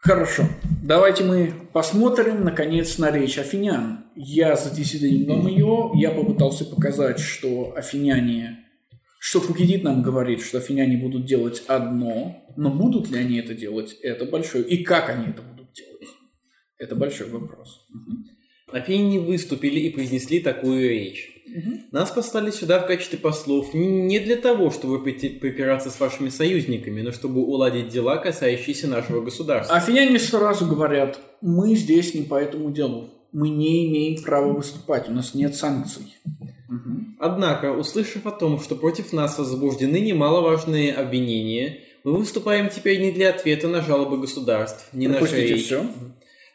Хорошо. Давайте мы посмотрим, наконец, на речь афинян. Я задесятилил ее, я попытался показать, что афиняне, что Фукидид нам говорит, что афиняне будут делать одно, но будут ли они это делать, это большой, и как они это будут делать, это большой вопрос. Афиняне выступили и произнесли такую речь. Нас послали сюда в качестве послов не для того, чтобы припираться с вашими союзниками, но чтобы уладить дела, касающиеся нашего государства. Афиняне сразу говорят, мы здесь не по этому делу. Мы не имеем права выступать, у нас нет санкций. Однако, услышав о том, что против нас возбуждены немаловажные обвинения, мы выступаем теперь не для ответа на жалобы государств, не на речь. все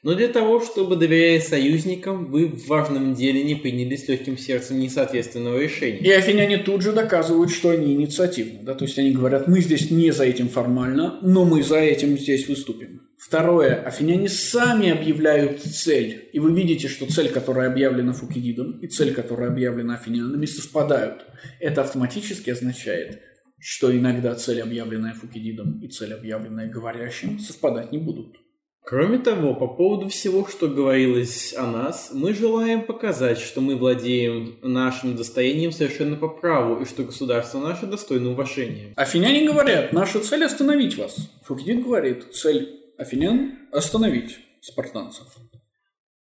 но для того, чтобы, доверяя союзникам, вы в важном деле не приняли с легким сердцем несоответственного решения. И афиняне тут же доказывают, что они инициативны. Да? То есть они говорят, мы здесь не за этим формально, но мы за этим здесь выступим. Второе. Афиняне сами объявляют цель. И вы видите, что цель, которая объявлена Фукидидом, и цель, которая объявлена афинянами, совпадают. Это автоматически означает, что иногда цель, объявленная Фукидидом, и цель, объявленная говорящим, совпадать не будут. Кроме того, по поводу всего, что говорилось о нас, мы желаем показать, что мы владеем нашим достоянием совершенно по праву, и что государство наше достойно уважения. Афиняне говорят, наша цель остановить вас. Фукидид говорит, цель афинян остановить спартанцев.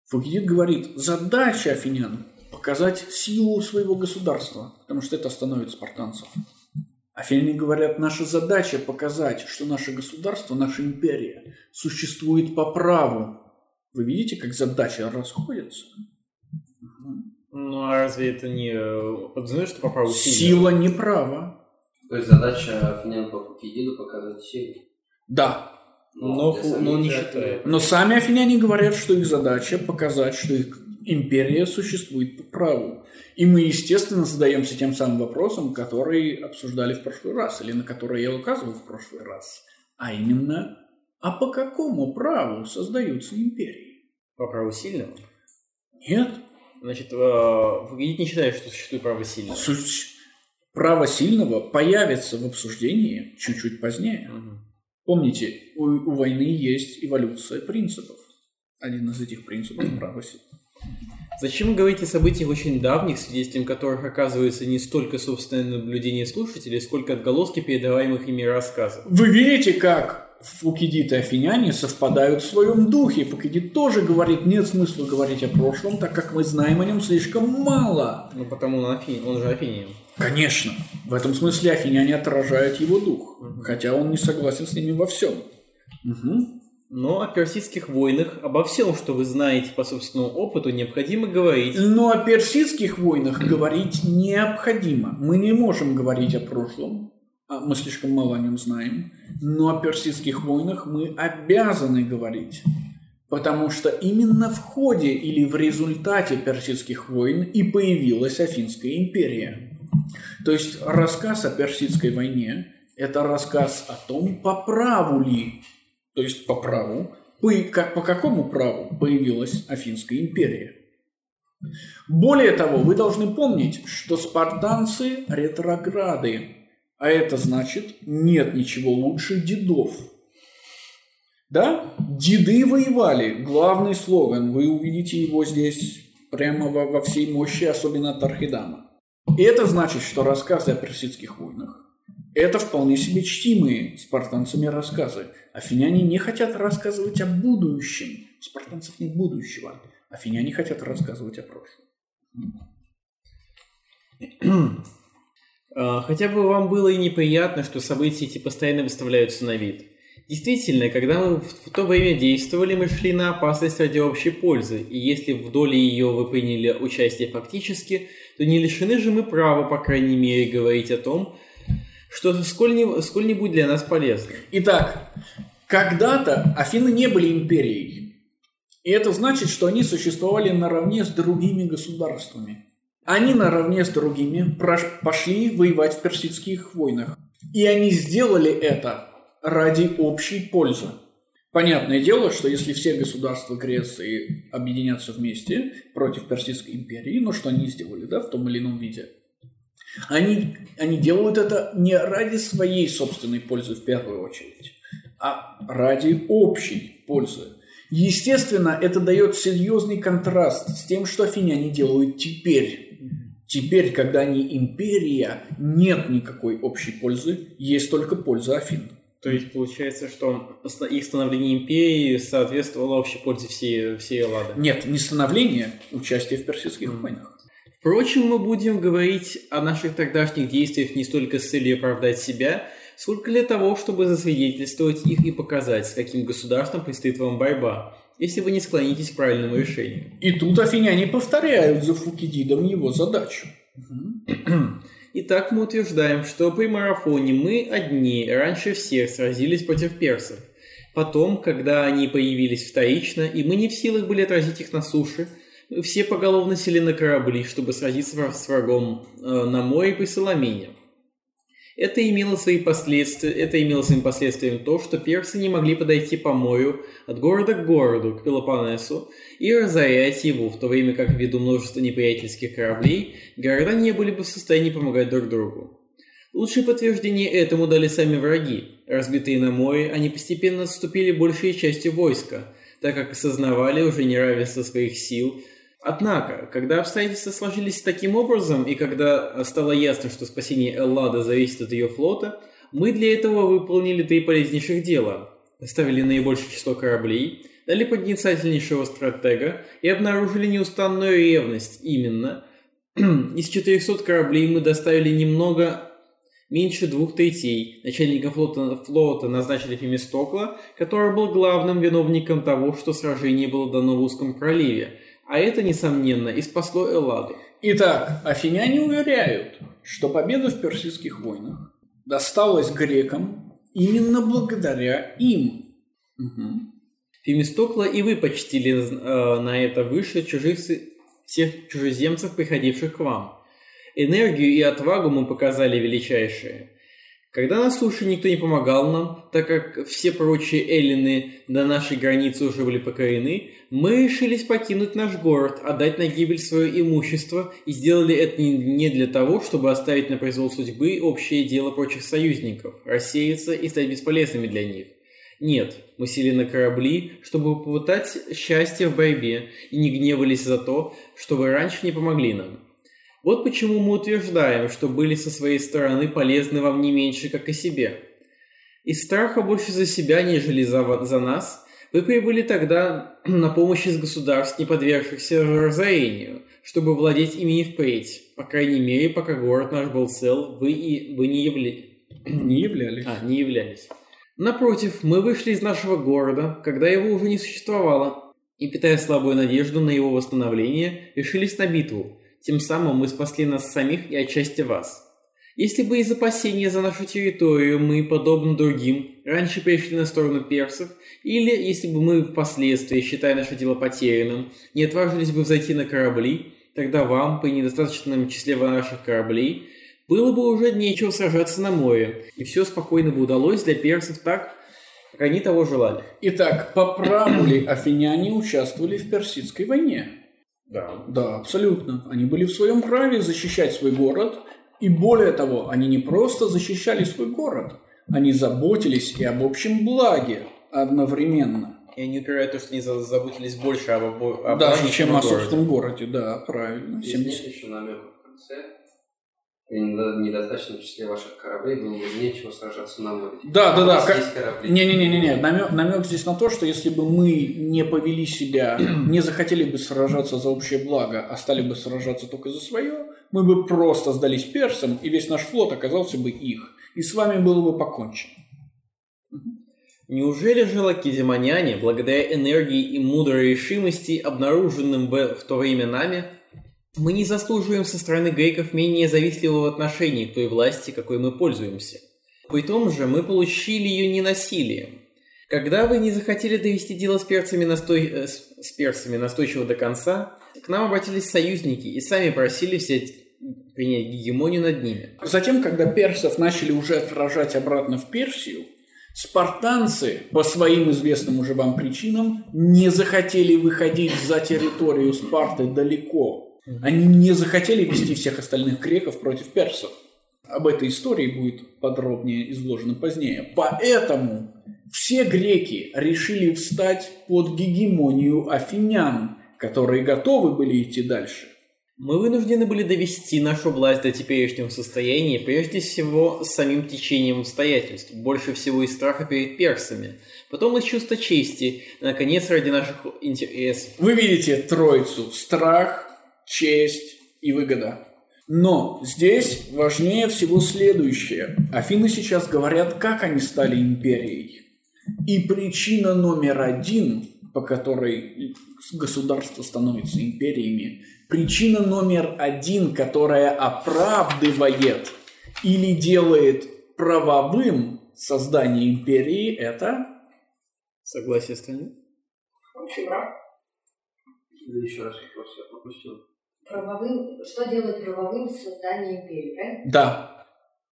Фукидид говорит, задача афинян показать силу своего государства, потому что это остановит спартанцев. Афиняне говорят, наша задача показать, что наше государство, наша империя существует по праву. Вы видите, как задачи расходятся? Ну, а разве это не подразумевает, что по праву сила? Сила не права. То есть задача афинян по Фукидиду показать силу? Да. Но, но, фу, но не считает. Но сами афиняне говорят, что их задача показать, что их империя существует по праву. И мы, естественно, задаемся тем самым вопросом, который обсуждали в прошлый раз, или на который я указывал в прошлый раз. А именно, а по какому праву создаются империи? По праву сильного? Нет. Значит, Фагидит не считает, что существует право сильного? Суть право сильного появится в обсуждении чуть-чуть позднее. Угу. Помните, у, у войны есть эволюция принципов. Один из этих принципов – право сильного. Зачем вы говорите о событиях очень давних, свидетелем которых оказывается не столько собственное наблюдение слушателей, сколько отголоски передаваемых ими рассказов? Вы видите, как Фукидид и Афиняне совпадают в своем духе. Фукидид тоже говорит, нет смысла говорить о прошлом, так как мы знаем о нем слишком мало. Ну, потому он, афин, он же Афинян. Конечно. В этом смысле Афиняне отражают его дух, угу. хотя он не согласен с ними во всем. Угу. Но о персидских войнах, обо всем, что вы знаете по собственному опыту, необходимо говорить. Но о персидских войнах говорить необходимо. Мы не можем говорить о прошлом, а мы слишком мало о нем знаем. Но о персидских войнах мы обязаны говорить. Потому что именно в ходе или в результате персидских войн и появилась Афинская империя. То есть рассказ о персидской войне – это рассказ о том, по праву ли то есть по праву, по, как, по какому праву появилась Афинская империя. Более того, вы должны помнить, что спартанцы – ретрограды, а это значит, нет ничего лучше дедов. Да? Деды воевали, главный слоган, вы увидите его здесь прямо во, во всей мощи, особенно от Архидама. И это значит, что рассказы о персидских войнах – это вполне себе чтимые спартанцами рассказы – Афиняне не хотят рассказывать о будущем. У спартанцев нет будущего. Афиняне хотят рассказывать о прошлом. А, хотя бы вам было и неприятно, что события эти постоянно выставляются на вид. Действительно, когда мы в то время действовали, мы шли на опасность ради общей пользы, и если в доле ее вы приняли участие фактически, то не лишены же мы права, по крайней мере, говорить о том, что сколь-нибудь сколь для нас полезно. Итак, когда-то Афины не были империей. И это значит, что они существовали наравне с другими государствами. Они наравне с другими пошли воевать в персидских войнах. И они сделали это ради общей пользы. Понятное дело, что если все государства Греции объединятся вместе против Персидской империи, ну что они сделали, да, в том или ином виде – они, они делают это не ради своей собственной пользы в первую очередь, а ради общей пользы. Естественно, это дает серьезный контраст с тем, что афиняне делают теперь. Теперь, когда они империя, нет никакой общей пользы, есть только польза Афин. То есть получается, что их становление империи соответствовало общей пользе всей, всей Эллады? Нет, не становление, участие в персидских mm. войнах. Впрочем, мы будем говорить о наших тогдашних действиях не столько с целью оправдать себя, сколько для того, чтобы засвидетельствовать их и показать, с каким государством предстоит вам борьба, если вы не склонитесь к правильному решению. И тут афиняне повторяют за Фукидидом его задачу. Итак, мы утверждаем, что при марафоне мы одни раньше всех сразились против персов. Потом, когда они появились вторично, и мы не в силах были отразить их на суше, все поголовно сели на корабли, чтобы сразиться с врагом э, на море при Соломине. Это имело свои последствия, это имело своим последствием то, что персы не могли подойти по морю от города к городу, к Пелопоннесу, и разорять его, в то время как ввиду множества неприятельских кораблей города не были бы в состоянии помогать друг другу. Лучшее подтверждение этому дали сами враги. Разбитые на море, они постепенно отступили большей частью войска, так как осознавали уже неравенство своих сил Однако, когда обстоятельства сложились таким образом, и когда стало ясно, что спасение Эллада зависит от ее флота, мы для этого выполнили три полезнейших дела. Поставили наибольшее число кораблей, дали поднецательнейшего стратега и обнаружили неустанную ревность. Именно, из 400 кораблей мы доставили немного меньше двух третей. Начальником флота, флота назначили Фемистокла, который был главным виновником того, что сражение было дано в узком проливе – а это, несомненно, и спасло Элладу. Итак, афиняне уверяют, что победа в персидских войнах досталась грекам именно благодаря им. Угу. Фемистокла и вы почтили э, на это выше чужих, всех чужеземцев, приходивших к вам. Энергию и отвагу мы показали величайшие. Когда на суше никто не помогал нам, так как все прочие эллины до нашей границы уже были покорены, мы решились покинуть наш город, отдать на гибель свое имущество и сделали это не для того, чтобы оставить на произвол судьбы общее дело прочих союзников, рассеяться и стать бесполезными для них. Нет, мы сели на корабли, чтобы попытать счастье в борьбе и не гневались за то, что вы раньше не помогли нам. Вот почему мы утверждаем, что были со своей стороны полезны вам не меньше, как и себе. Из страха больше за себя, нежели за, за нас, вы прибыли тогда на помощь из государств, не подвергшихся разорению, чтобы владеть ими и впредь. По крайней мере, пока город наш был цел, вы, и, вы не, явля... не являлись. А, не являлись. Напротив, мы вышли из нашего города, когда его уже не существовало, и, питая слабую надежду на его восстановление, решились на битву – тем самым мы спасли нас самих и отчасти вас. Если бы из опасения за нашу территорию мы, подобно другим, раньше перешли на сторону персов, или если бы мы впоследствии, считая наше дело потерянным, не отважились бы взойти на корабли, тогда вам, при недостаточном числе наших кораблей, было бы уже нечего сражаться на море, и все спокойно бы удалось для персов так, как они того желали. Итак, по праву ли афиняне участвовали в персидской войне? Да. Да, абсолютно. Они были в своем праве защищать свой город. И более того, они не просто защищали свой город, они заботились и об общем благе одновременно. И они упирают то, что они заботились больше об, об Даже чем о собственном городе, да, правильно. Здесь 70... нет еще намека в конце недостаточном числе ваших кораблей было бы нечего сражаться на море. Да, да, да. Как... Не-не-не, намек, намек здесь на то, что если бы мы не повели себя, не захотели бы сражаться за общее благо, а стали бы сражаться только за свое, мы бы просто сдались персам, и весь наш флот оказался бы их. И с вами было бы покончено. Неужели же лакедемоняне, благодаря энергии и мудрой решимости, обнаруженным в то время нами, мы не заслуживаем со стороны греков менее завистливого отношения к той власти, какой мы пользуемся. При том же мы получили ее не насилием. Когда вы не захотели довести дело с перцами, настой... Э, с перцами настойчиво до конца, к нам обратились союзники и сами просили взять принять гегемонию над ними. Затем, когда персов начали уже отражать обратно в Персию, спартанцы, по своим известным уже вам причинам, не захотели выходить за территорию Спарты далеко, они не захотели вести всех остальных греков против персов. Об этой истории будет подробнее изложено позднее. Поэтому Все греки решили встать под гегемонию афинян, которые готовы были идти дальше. Мы вынуждены были довести нашу власть до теперешнего состояния, прежде всего, с самим течением обстоятельств, больше всего из страха перед персами, потом из чувства чести, наконец, ради наших интересов. Вы видите троицу – страх, честь и выгода. Но здесь важнее всего следующее. Афины сейчас говорят, как они стали империей. И причина номер один, по которой государство становится империями, причина номер один, которая оправдывает или делает правовым создание империи, это... Согласие страны? Да еще раз вопрос я пропустил. Правовым, что делает правовым создание империи, правильно? Да.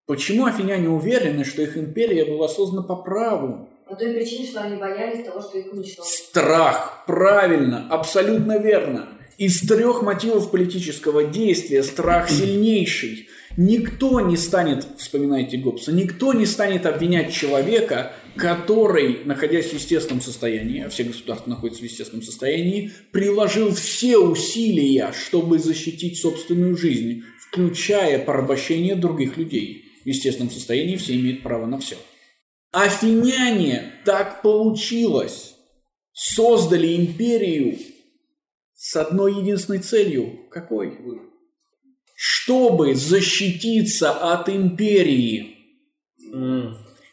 Почему афиняне уверены, что их империя была создана по праву? По той причине, что они боялись того, что их уничтожат. Страх. Правильно. Абсолютно верно. Из трех мотивов политического действия страх сильнейший. Никто не станет, вспоминайте Гоббса, никто не станет обвинять человека, который, находясь в естественном состоянии, а все государства находятся в естественном состоянии, приложил все усилия, чтобы защитить собственную жизнь, включая порабощение других людей. В естественном состоянии все имеют право на все. Афиняне, так получилось, создали империю с одной единственной целью. Какой? Чтобы защититься от империи.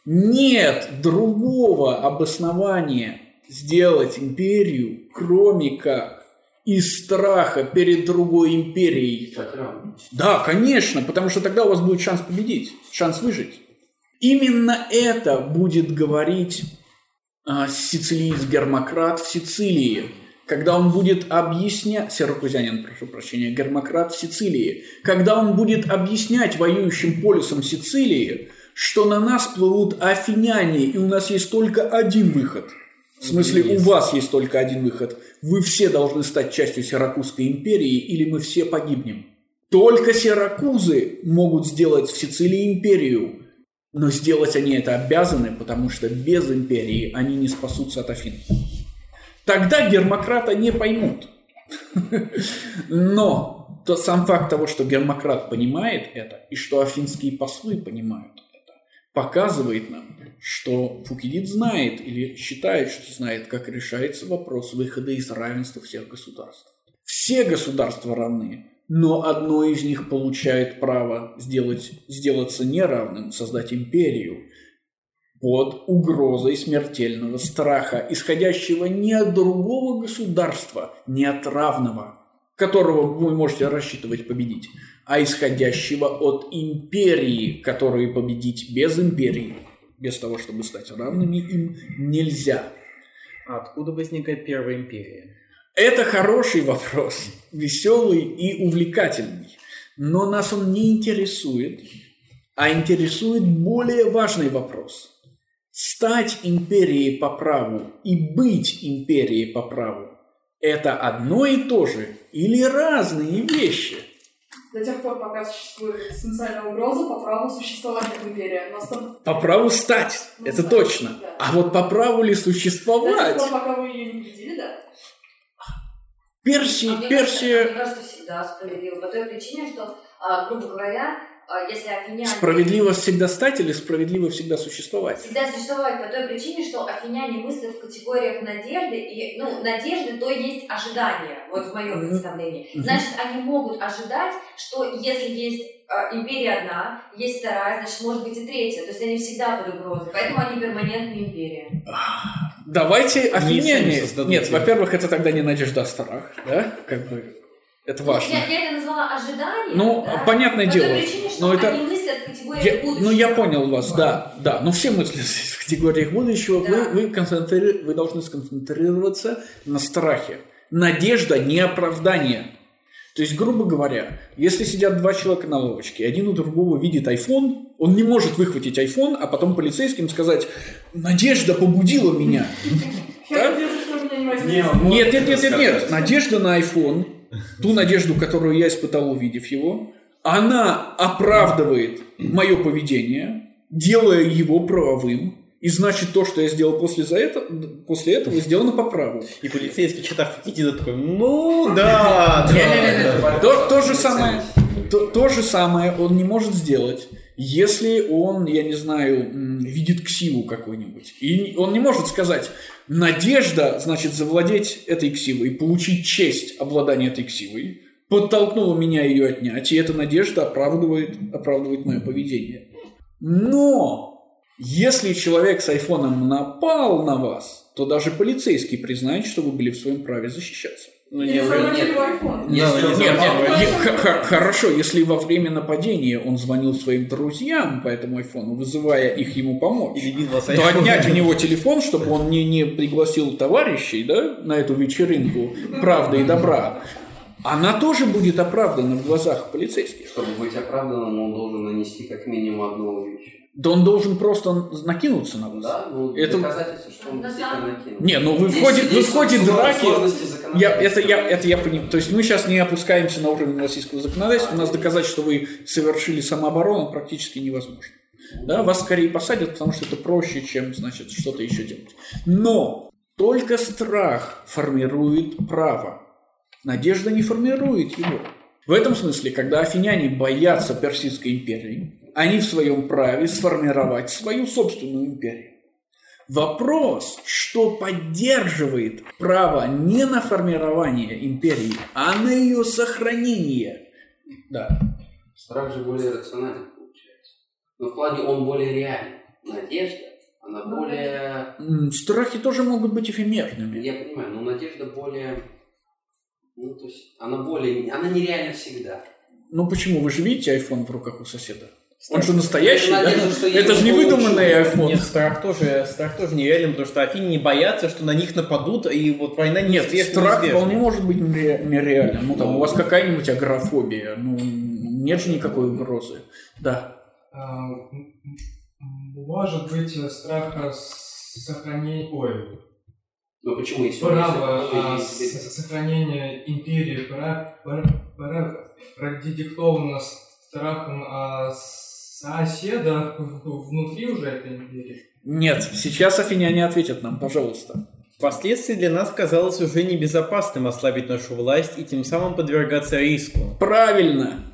Нет другого обоснования сделать империю, кроме как из страха перед другой империей. Да, конечно, потому что тогда у вас будет шанс победить, шанс выжить. Именно это будет говорить а, сицилиец Гермократ в Сицилии, когда он будет объяснять, сиракузянин, прошу прощения, Гермократ в Сицилии, когда он будет объяснять воюющим полюсам Сицилии, что на нас плывут афиняне, и у нас есть только один выход. В смысле, у вас есть только один выход. Вы все должны стать частью Сиракузской империи, или мы все погибнем. Только сиракузы могут сделать в Сицилии империю, но сделать они это обязаны, потому что без империи они не спасутся от Афин. Тогда Гермократа не поймут. Но то сам факт того, что Гермократ понимает это, и что афинские послы понимают это, показывает нам, что Фукидид знает или считает, что знает, как решается вопрос выхода из равенства всех государств. Все государства равны, но одно из них получает право сделать, сделаться неравным, создать империю под угрозой смертельного страха, исходящего не от другого государства, не от равного, которого вы можете рассчитывать победить, а исходящего от империи, которую победить без империи, без того, чтобы стать равными им, нельзя. А откуда возникает Первая империя? Это хороший вопрос, веселый и увлекательный. Но нас он не интересует, а интересует более важный вопрос. Стать империей по праву и быть империей по праву – это одно и то же или разные вещи? До тех пор, пока существует экзистенциальная угроза, по праву существовать как империя. Но стан- По праву стать, Ну, это стать, точно. да. А вот по праву ли До тех существовать? пор, пока вы ее не победили, да. Персия, А мне кажется, Персия мне кажется, всегда справедливо. По той причине, что, а, грубо говоря, а, если афиняне... справедливо всегда стать или справедливо всегда существовать? Всегда существовать по той причине, что афиняне мыслят в категориях надежды, и, ну, надежды, то есть ожидания, вот в моем Мгм. представлении. Мгм. Значит, они могут ожидать, что если есть а, империя одна, есть вторая, значит, может быть и третья. То есть они всегда под угрозой, поэтому они перманентная империя. Давайте афиняне. создадут Нет, во-первых, это тогда не надежда, а страх, да? Как бы это важно. Я, я это назвала ожидание. Ну, да, понятное по дело. причине, что Но это- они мыслят в категориях Я- будущего. ну, я понял вас, да, да. Но все мысли в категориях будущего. Да. Вы, вы, концентри- вы должны сконцентрироваться на страхе. Надежда не оправдание. То есть, грубо говоря, если сидят два человека на лавочке, один у другого видит iPhone, он не может выхватить iPhone, а потом полицейским сказать «Надежда побудила меня». Нет, нет, нет, нет, нет. Надежда на iPhone, ту надежду, которую я испытал, увидев его, она оправдывает мое поведение, делая его правовым, И значит, то, что я сделал после, за это, после этого, сделано по праву. И полицейский, читав эти такой, ну да, да. То, же самое, то же самое он не может сделать, если он, я не знаю, видит ксиву какую-нибудь. И он не может сказать, надежда, значит, завладеть этой ксивой, получить честь обладания этой ксивой, подтолкнула меня ее отнять, и эта надежда оправдывает, оправдывает мое поведение. Но если человек с айфоном напал на вас, то даже полицейский признает, что вы были в своем праве защищаться. Ну, Или нет. Нет, нет, Нет, хорошо, если во время нападения он звонил своим друзьям по этому айфону, вызывая их ему помочь, то отнять у него телефон, чтобы он не, не пригласил товарищей да, на эту вечеринку правды и добра, она тоже будет оправдана в глазах полицейских. Чтобы быть оправданным, он должен нанести как минимум одно увечье. Да он должен просто накинуться на вас. Да, ну, Это- доказательство, что он действительно самом- накинул. Не, ну вы в ходе, вы в ходе драки... Я, это, я, это я понимаю. То есть мы сейчас не опускаемся на уровень российского законодательства. У нас доказать, что вы совершили самооборону, практически невозможно. Да, вас скорее посадят, потому что это проще, чем, значит, что-то еще делать. Но только страх формирует право. Надежда не формирует его. В этом смысле, когда афиняне боятся Персидской империи, они в своем праве сформировать свою собственную империю. Вопрос, что поддерживает право не на формирование империи, а на ее сохранение. Да. Страх же более рационален получается. Но в плане он более реален. Надежда, она Ну, более... Страхи тоже могут быть эфемерными. Я понимаю, но надежда более... Ну, то есть, она более... Она нереальна всегда. Ну почему? Вы же видите iPhone в руках у соседа? Он же настоящий, да? Это же не выдуманный iPhone. Нет, страх тоже, страх тоже нереален, потому что Афине не боятся, что на них нападут, и вот война Нет, неизбежна, страх вполне может быть нере- нереальным. Ну, там, у вас какая-нибудь агрофобия. Ну, нет же никакой угрозы. Да. А, Может быть, страх с- сохранения, ой, Но почему, если... право а, сохранения империи пора, пора, пора продиктовано страхом а, соседа внутри уже этой империи. Нет, сейчас афиняне ответят нам, пожалуйста. Впоследствии для нас казалось уже небезопасным ослабить нашу власть и тем самым подвергаться риску. Правильно.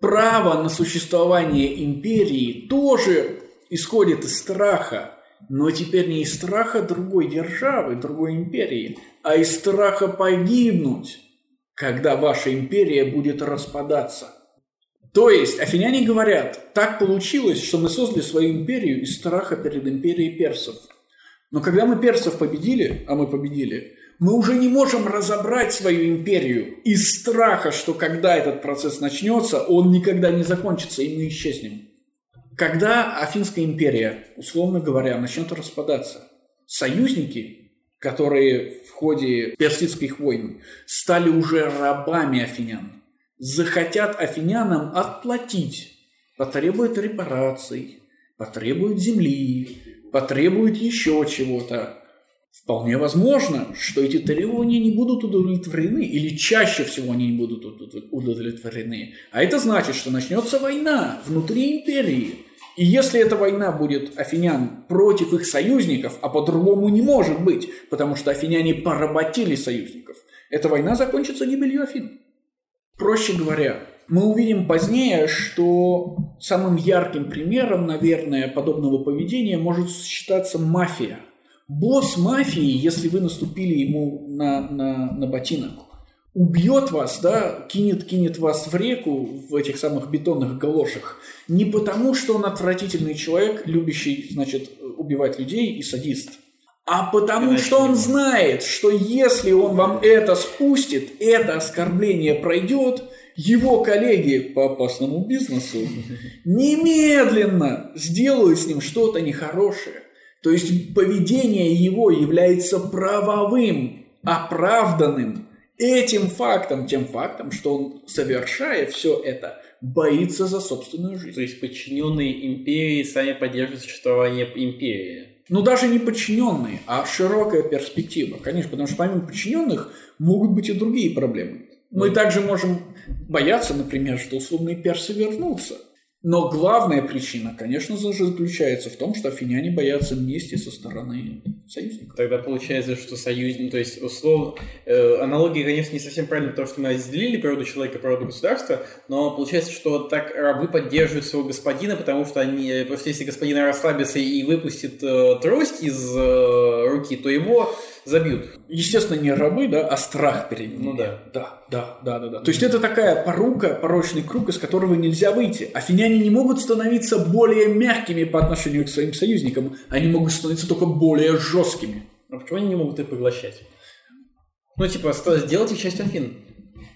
Право на существование империи тоже исходит из страха. Но теперь не из страха другой державы, другой империи, а из страха погибнуть, когда ваша империя будет распадаться. То есть афиняне говорят, так получилось, что мы создали свою империю из страха перед империей персов. Но когда мы персов победили, а мы победили, мы уже не можем разобрать свою империю из страха, что когда этот процесс начнется, он никогда не закончится, и мы исчезнем. Когда Афинская империя, условно говоря, начнет распадаться, союзники, которые в ходе персидских войн стали уже рабами афинян, захотят афинянам отплатить, потребуют репараций, потребуют земли, потребуют еще чего-то. Вполне возможно, что эти требования не будут удовлетворены, или чаще всего они не будут удов- удовлетворены. А это значит, что начнется война внутри империи. И если эта война будет афинян против их союзников, а по-другому не может быть, потому что афиняне поработили союзников, эта война закончится гибелью Афин. Проще говоря, мы увидим позднее, что самым ярким примером, наверное, подобного поведения может считаться мафия. Босс мафии, если вы наступили ему на, на, на ботинок, убьет вас, да, кинет, кинет вас в реку в этих самых бетонных галошах, не потому, что он отвратительный человек, любящий, значит, убивать людей и садист, а потому Иначе что он не знает, что если он вам это спустит, это оскорбление пройдет, его коллеги по опасному бизнесу немедленно сделают с ним что-то нехорошее. То есть поведение его является правовым, оправданным этим фактом, тем фактом, что он, совершая все это, боится за собственную жизнь. То есть подчиненные империи сами поддерживают существование империи. Ну, даже не подчиненные, а широкая перспектива. Конечно, потому что помимо подчиненных могут быть и другие проблемы. Мы также можем бояться, например, что условные персы вернутся. Но главная причина, конечно же, заключается в том, что афиняне боятся мести со стороны союзников. Тогда получается, что союз, ну, то есть условно, э, аналогия, конечно, не совсем правильная, потому что мы разделили природу человека природу государства, но получается, что так рабы поддерживают своего господина, потому что они, э, просто если господин расслабится и выпустит э, трость из э, руки, то его забьют. Естественно, не рабы, да, а страх перед ними. Ну да. Да, да, да, да, да. То есть это такая порука, порочный круг, из которого нельзя выйти. Афиняне не могут становиться более мягкими по отношению к своим союзникам, они могут становиться только более жесткими. А почему они не могут их поглощать? Ну, типа, сделать их частью Афин.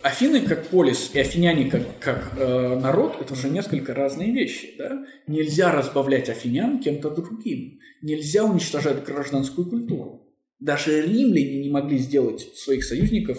Афины как полис и афиняне как, как э, народ – это же несколько разные вещи. Да? Нельзя разбавлять афинян кем-то другим. Нельзя уничтожать гражданскую культуру. Даже римляне не могли сделать своих союзников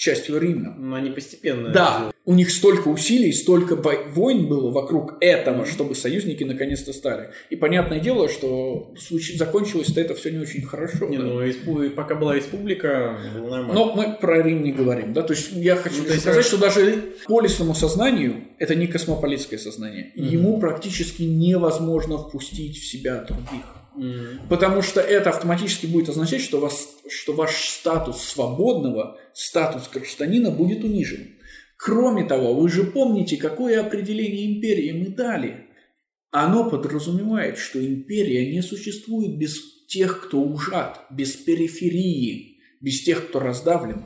частью римлян. Но они постепенно... Да, у них столько усилий, столько войн было вокруг этого, чтобы союзники наконец-то стали. И понятное дело, что случай закончилось-то это все не очень хорошо. Не, да. ну, пока была республика, было нормально. Но мы про Рим не говорим, да, то есть я хочу Ну, сказать, хорошо. что даже полисному сознанию это не космополитское сознание. Мгм. Ему практически невозможно впустить в себя других. Потому что это автоматически будет означать, что, вас, что ваш статус свободного, статус гражданина будет унижен. Кроме того, вы же помните, какое определение империи мы дали. Оно подразумевает, что империя не существует без тех, кто ужат, без периферии, без тех, кто раздавлен.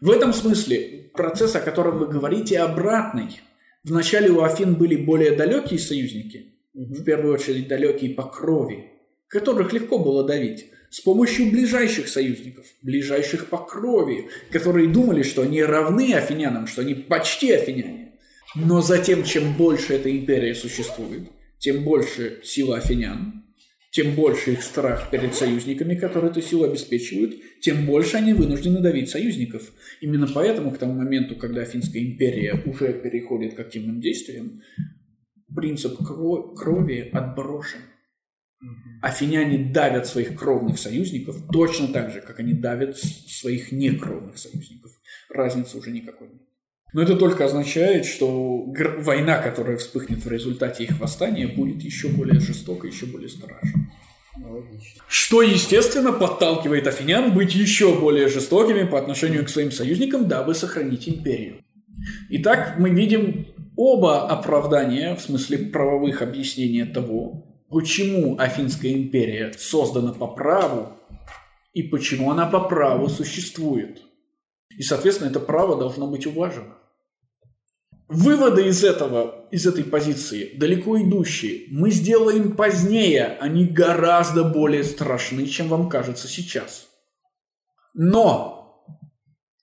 В этом смысле процесс, о котором вы говорите, обратный. Вначале у Афин были более далекие союзники, в первую очередь далекие по крови, которых легко было давить, с помощью ближайших союзников, ближайших по крови, которые думали, что они равны афинянам, что они почти афиняне. Но затем, чем больше эта империя существует, тем больше сила афинян, тем больше их страх перед союзниками, которые эту силу обеспечивают, тем больше они вынуждены давить союзников. Именно поэтому к тому моменту, когда Афинская империя уже переходит к активным действиям, принцип кро- крови отброшен. Афиняне давят своих кровных союзников точно так же, как они давят своих некровных союзников. Разницы уже никакой нет. Но это только означает, что война, которая вспыхнет в результате их восстания, будет еще более жестокой, еще более страшной. Логично. Что, естественно, подталкивает афинян быть еще более жестокими по отношению к своим союзникам, дабы сохранить империю. Итак, мы видим оба оправдания, в смысле правовых объяснений того, почему Афинская империя создана по праву и почему она по праву существует. И, соответственно, это право должно быть уважено. Выводы из этого, из этой позиции далеко идущие. Мы сделаем позднее, они гораздо более страшны, чем вам кажется сейчас. Но,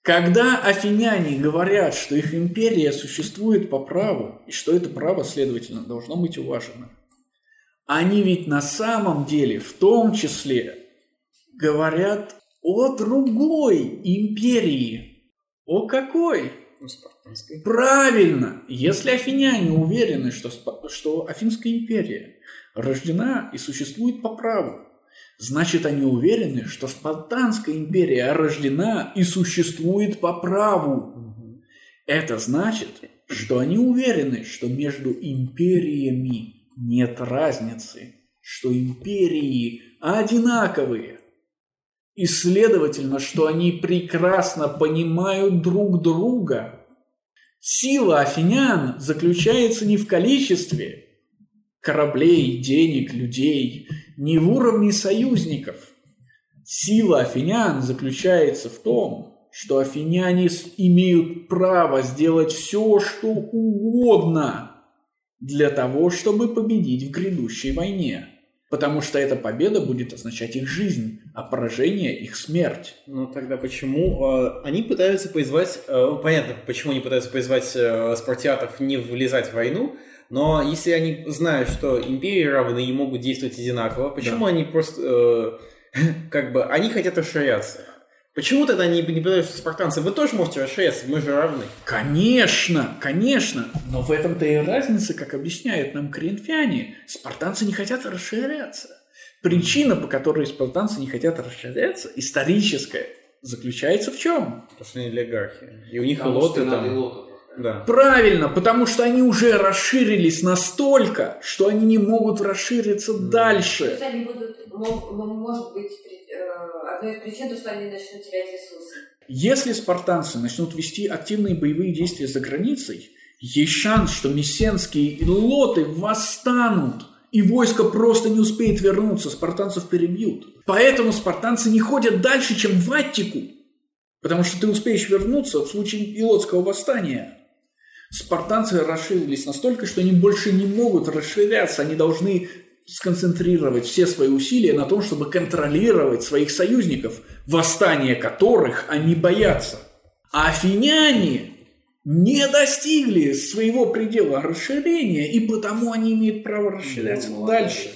когда афиняне говорят, что их империя существует по праву, и что это право, следовательно, должно быть уважено, они ведь на самом деле, в том числе, говорят о другой империи. О какой? Правильно! Если афиняне уверены, что, что Афинская империя рождена и существует по праву, значит они уверены, что Спартанская империя рождена и существует по праву. Это значит, что они уверены, что между империями нет разницы, что империи одинаковые. И следовательно, что они прекрасно понимают друг друга. Сила афинян заключается не в количестве кораблей, денег, людей, не в уровне союзников. Сила афинян заключается в том, что афиняне имеют право сделать все, что угодно для того, чтобы победить в грядущей войне. Потому что эта победа будет означать их жизнь, а поражение их смерть. Ну тогда почему э, они пытаются призвать, э, понятно, почему они пытаются призвать э, спартиатов не влезать в войну, но если они знают, что империи равны и могут действовать одинаково, почему они просто э, как бы они хотят расширяться? Почему тогда они не пытаются что спартанцы? Вы тоже можете расширяться, мы же равны. Конечно, конечно, но в этом-то и разница, как объясняют нам коринфяне. Спартанцы не хотят расширяться. Причина, по которой спартанцы не хотят расширяться, историческая, заключается в чем? Потому что они олигархи. И у них и Потому лоты там. лотов Да. Правильно, потому что они уже расширились настолько, что они не могут расшириться То дальше. есть они будут, может быть, э, одной из причин, то, что они начнут терять ресурсы. Если спартанцы начнут вести активные боевые действия за границей, есть шанс, что мессенские лоты восстанут, и войско просто не успеет вернуться, спартанцев перебьют. Поэтому спартанцы не ходят дальше, чем в Аттику, потому что ты успеешь вернуться в случае илотского восстания. Спартанцы расширились настолько, что они больше не могут расширяться, они должны сконцентрировать все свои усилия на том, чтобы контролировать своих союзников, восстания которых они боятся. А афиняне не достигли своего предела расширения, и потому они имеют право расширяться Ну, дальше.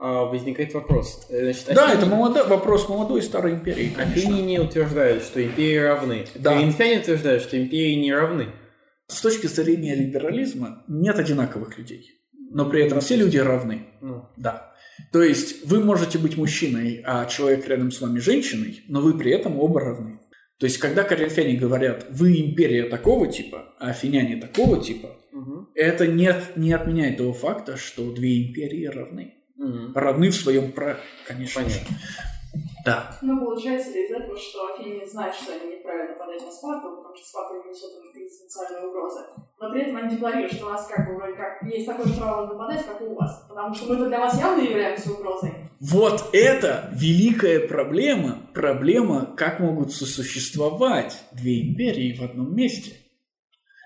А, возникает вопрос. Э, Значит, Да, Афине- это молодо- вопрос молодой и старой империи, конечно. Афиняне утверждают, что империи равны. Да. Коринфяне утверждают, что империи не равны. С точки зрения либерализма нет одинаковых людей, но при этом все люди равны. Ну, Да. То есть вы можете быть мужчиной, а человек рядом с вами женщиной, но вы при этом оба равны. То есть, когда коринфяне говорят, вы империя такого типа, а афиняне такого типа, мгм, это не, не отменяет того факта, что две империи равны. мгм. Равны в своем праве, конечно же. Да. Ну, получается ли из этого, что Афине знают, что они неправильно нападать на Спарту, потому что не несет им экзистенциальной угрозы. Но при этом они декларируют, что у нас как бы вроде как есть такое же право нападать, как и у вас. Потому что мы-то для вас явно являемся угрозой. Вот это великая проблема, проблема, как могут сосуществовать две империи в одном месте.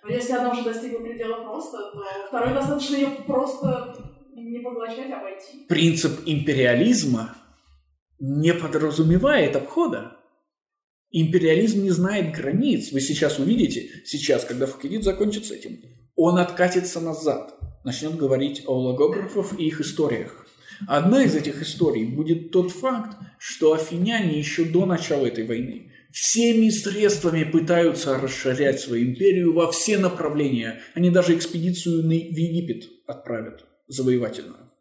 Но если одна уже достигла предела просто, то второй достаточно ее просто не поглощать, а войти. Принцип империализма не подразумевает обхода. Империализм не знает границ. Вы сейчас увидите, сейчас, когда Фукидид закончит с этим, он откатится назад, начнет говорить о логографах и их историях. Одна из этих историй будет тот факт, что афиняне еще до начала этой войны всеми средствами пытаются расширять свою империю во все направления. Они даже экспедицию в Египет отправят завоевательную.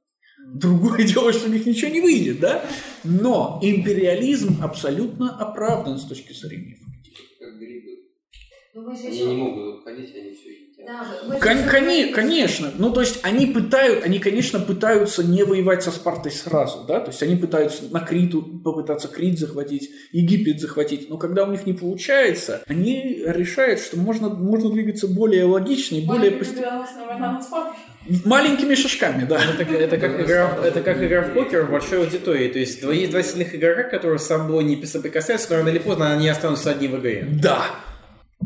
Другое дело, что у них ничего не выйдет, да? Но империализм абсолютно оправдан с точки зрения фактики. Как грибы. Ну, Они не могут уходить, они все едят. Кон- говорили, конечно. Ну, то есть они пытают, они, конечно, пытаются не воевать со Спартой сразу, да, то есть они пытаются на Криту попытаться Крит захватить, Египет захватить, но когда у них не получается, они решают, что можно, можно двигаться более логично и более Маленькая маленькими шажками, да. Это, как- это как игра, это как игра в покер в большой аудитории. То есть два- есть два сильных игрока, которые с собой не соприкасаются, но рано или поздно они останутся одни в игре. Да.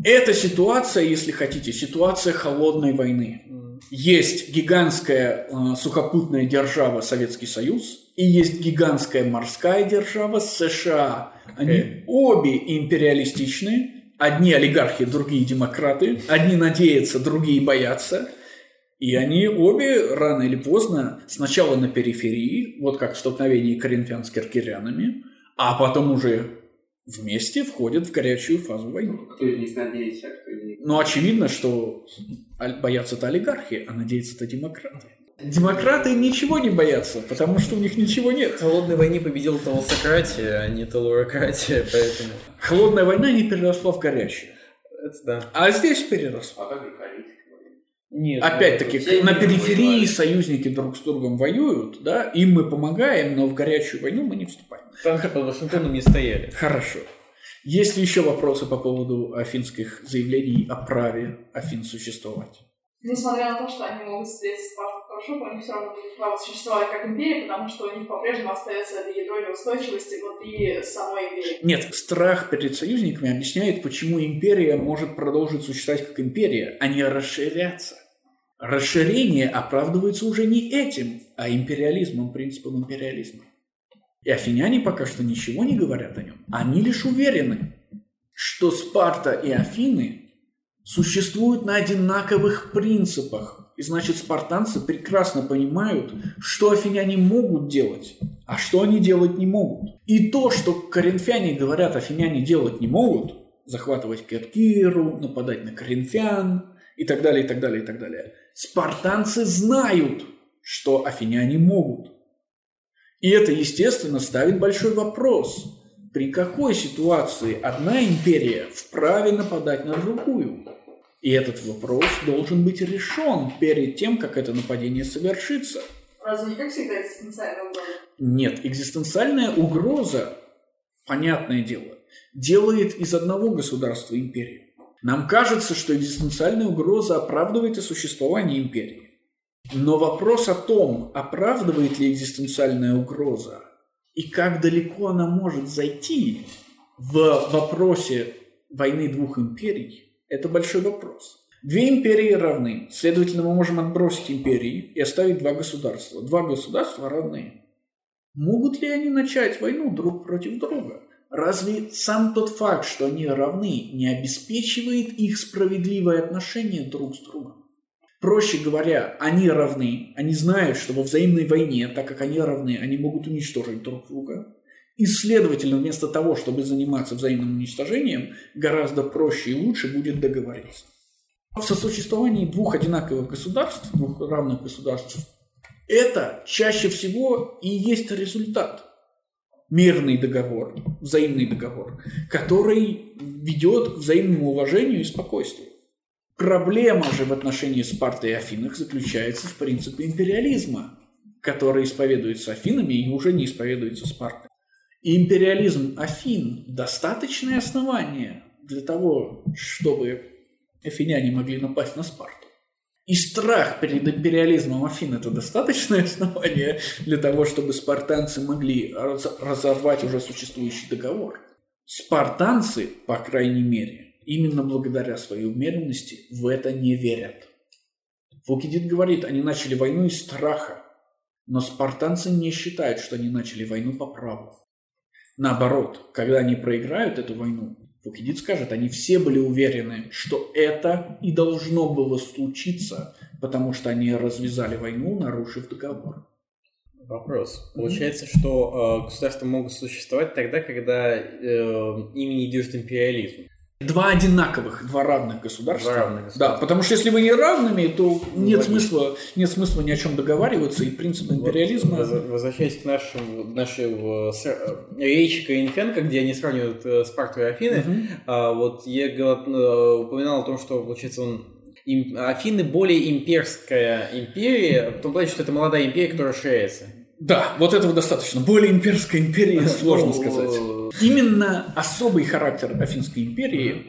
Это ситуация, если хотите, ситуация холодной войны. Есть гигантская э, сухопутная держава Советский Союз и есть гигантская морская держава США. Они обе империалистичные. Одни олигархи, другие демократы. Одни надеются, другие боятся. И они обе рано или поздно сначала на периферии, вот как в столкновении коринфян с киркирянами, а потом уже вместе входят в горячую фазу войны. Кто из них надеется, а кто из них... Но очевидно, что боятся-то олигархи, а надеются-то демократы. Демократы ничего не боятся, потому что у них ничего нет. В холодной войне победила толсократия, а не толурократия, поэтому... Холодная война не переросла в горячую. Это да. А здесь переросла. А как? Нет. Опять-таки, на периферии воевали. союзники друг с другом воюют, да, им мы помогаем, но в горячую войну мы не вступаем. танки под Вашингтоном не стояли. Хорошо. Есть ли еще вопросы по поводу афинских заявлений о праве Афин существовать? Несмотря на то, что они могут встретить Спарту хорошо, у них все равно будет право существовать как империя, потому что у них по-прежнему остается это ядро неустойчивости внутри самой империи. Нет, страх перед союзниками объясняет, почему империя может продолжить существовать как империя, а не расширяться. Расширение оправдывается уже не этим, а империализмом, принципом империализма. И афиняне пока что ничего не говорят о нем. Они лишь уверены, что Спарта и Афины существуют на одинаковых принципах. И значит, спартанцы прекрасно понимают, что афиняне могут делать, а что они делать не могут. И то, что коринфяне говорят, афиняне делать не могут, захватывать Керкиру, нападать на коринфян и так далее, и так далее, и так далее. Спартанцы знают, что афиняне могут. И это, естественно, ставит большой вопрос. При какой ситуации одна империя вправе нападать на другую? И этот вопрос должен быть решен перед тем, как это нападение совершится. Разве не как всегда экзистенциальная угроза? Нет, экзистенциальная угроза, понятное дело, делает из одного государства империю. Нам кажется, что экзистенциальная угроза оправдывает и существование империи. Но вопрос о том, оправдывает ли экзистенциальная угроза и как далеко она может зайти в вопросе войны двух империй, это большой вопрос. Две империи равны, следовательно, мы можем отбросить империи и оставить два государства. Два государства равны. Могут ли они начать войну друг против друга? Разве сам тот факт, что они равны, не обеспечивает их справедливое отношение друг с другом? Проще говоря, они равны, они знают, что во взаимной войне, так как они равны, они могут уничтожить друг друга. И, следовательно, вместо того, чтобы заниматься взаимным уничтожением, гораздо проще и лучше будет договориться. В сосуществовании двух одинаковых государств, двух равных государств, это чаще всего и есть результат. Мирный договор, взаимный договор, который ведет к взаимному уважению и спокойствию. Проблема же в отношении Спарты и Афинах заключается в принципе империализма, который исповедуется Афинами и уже не исповедуется Спартой. И империализм Афин – достаточное основание для того, чтобы афиняне могли напасть на Спарту. И страх перед империализмом Афин – это достаточное основание для того, чтобы спартанцы могли разорвать уже существующий договор. Спартанцы, по крайней мере, именно благодаря своей умеренности в это не верят. Фукидид говорит, они начали войну из страха, но спартанцы не считают, что они начали войну по праву. Наоборот, когда они проиграют эту войну, Фукидид скажет, они все были уверены, что это и должно было случиться, потому что они развязали войну, нарушив договор. Вопрос. Получается, что э, государства могут существовать тогда, когда э, ими не движет империализм. Два одинаковых, два равных государства. Два равных государства. Да, потому что если вы не равными, то нет смысла, нет смысла ни о чем договариваться, и принцип империализма... Вот, возвращаясь к нашему, нашей в, с, речи Коринфенко, где они сравнивают э, Спарту и Афины, а, вот я э, упоминал о том, что, получается, он им- Афины более имперская империя, в том плане, что это молодая империя, которая расширяется. Да, вот этого достаточно. Более имперской империи сложно сказать. Именно особый характер Афинской империи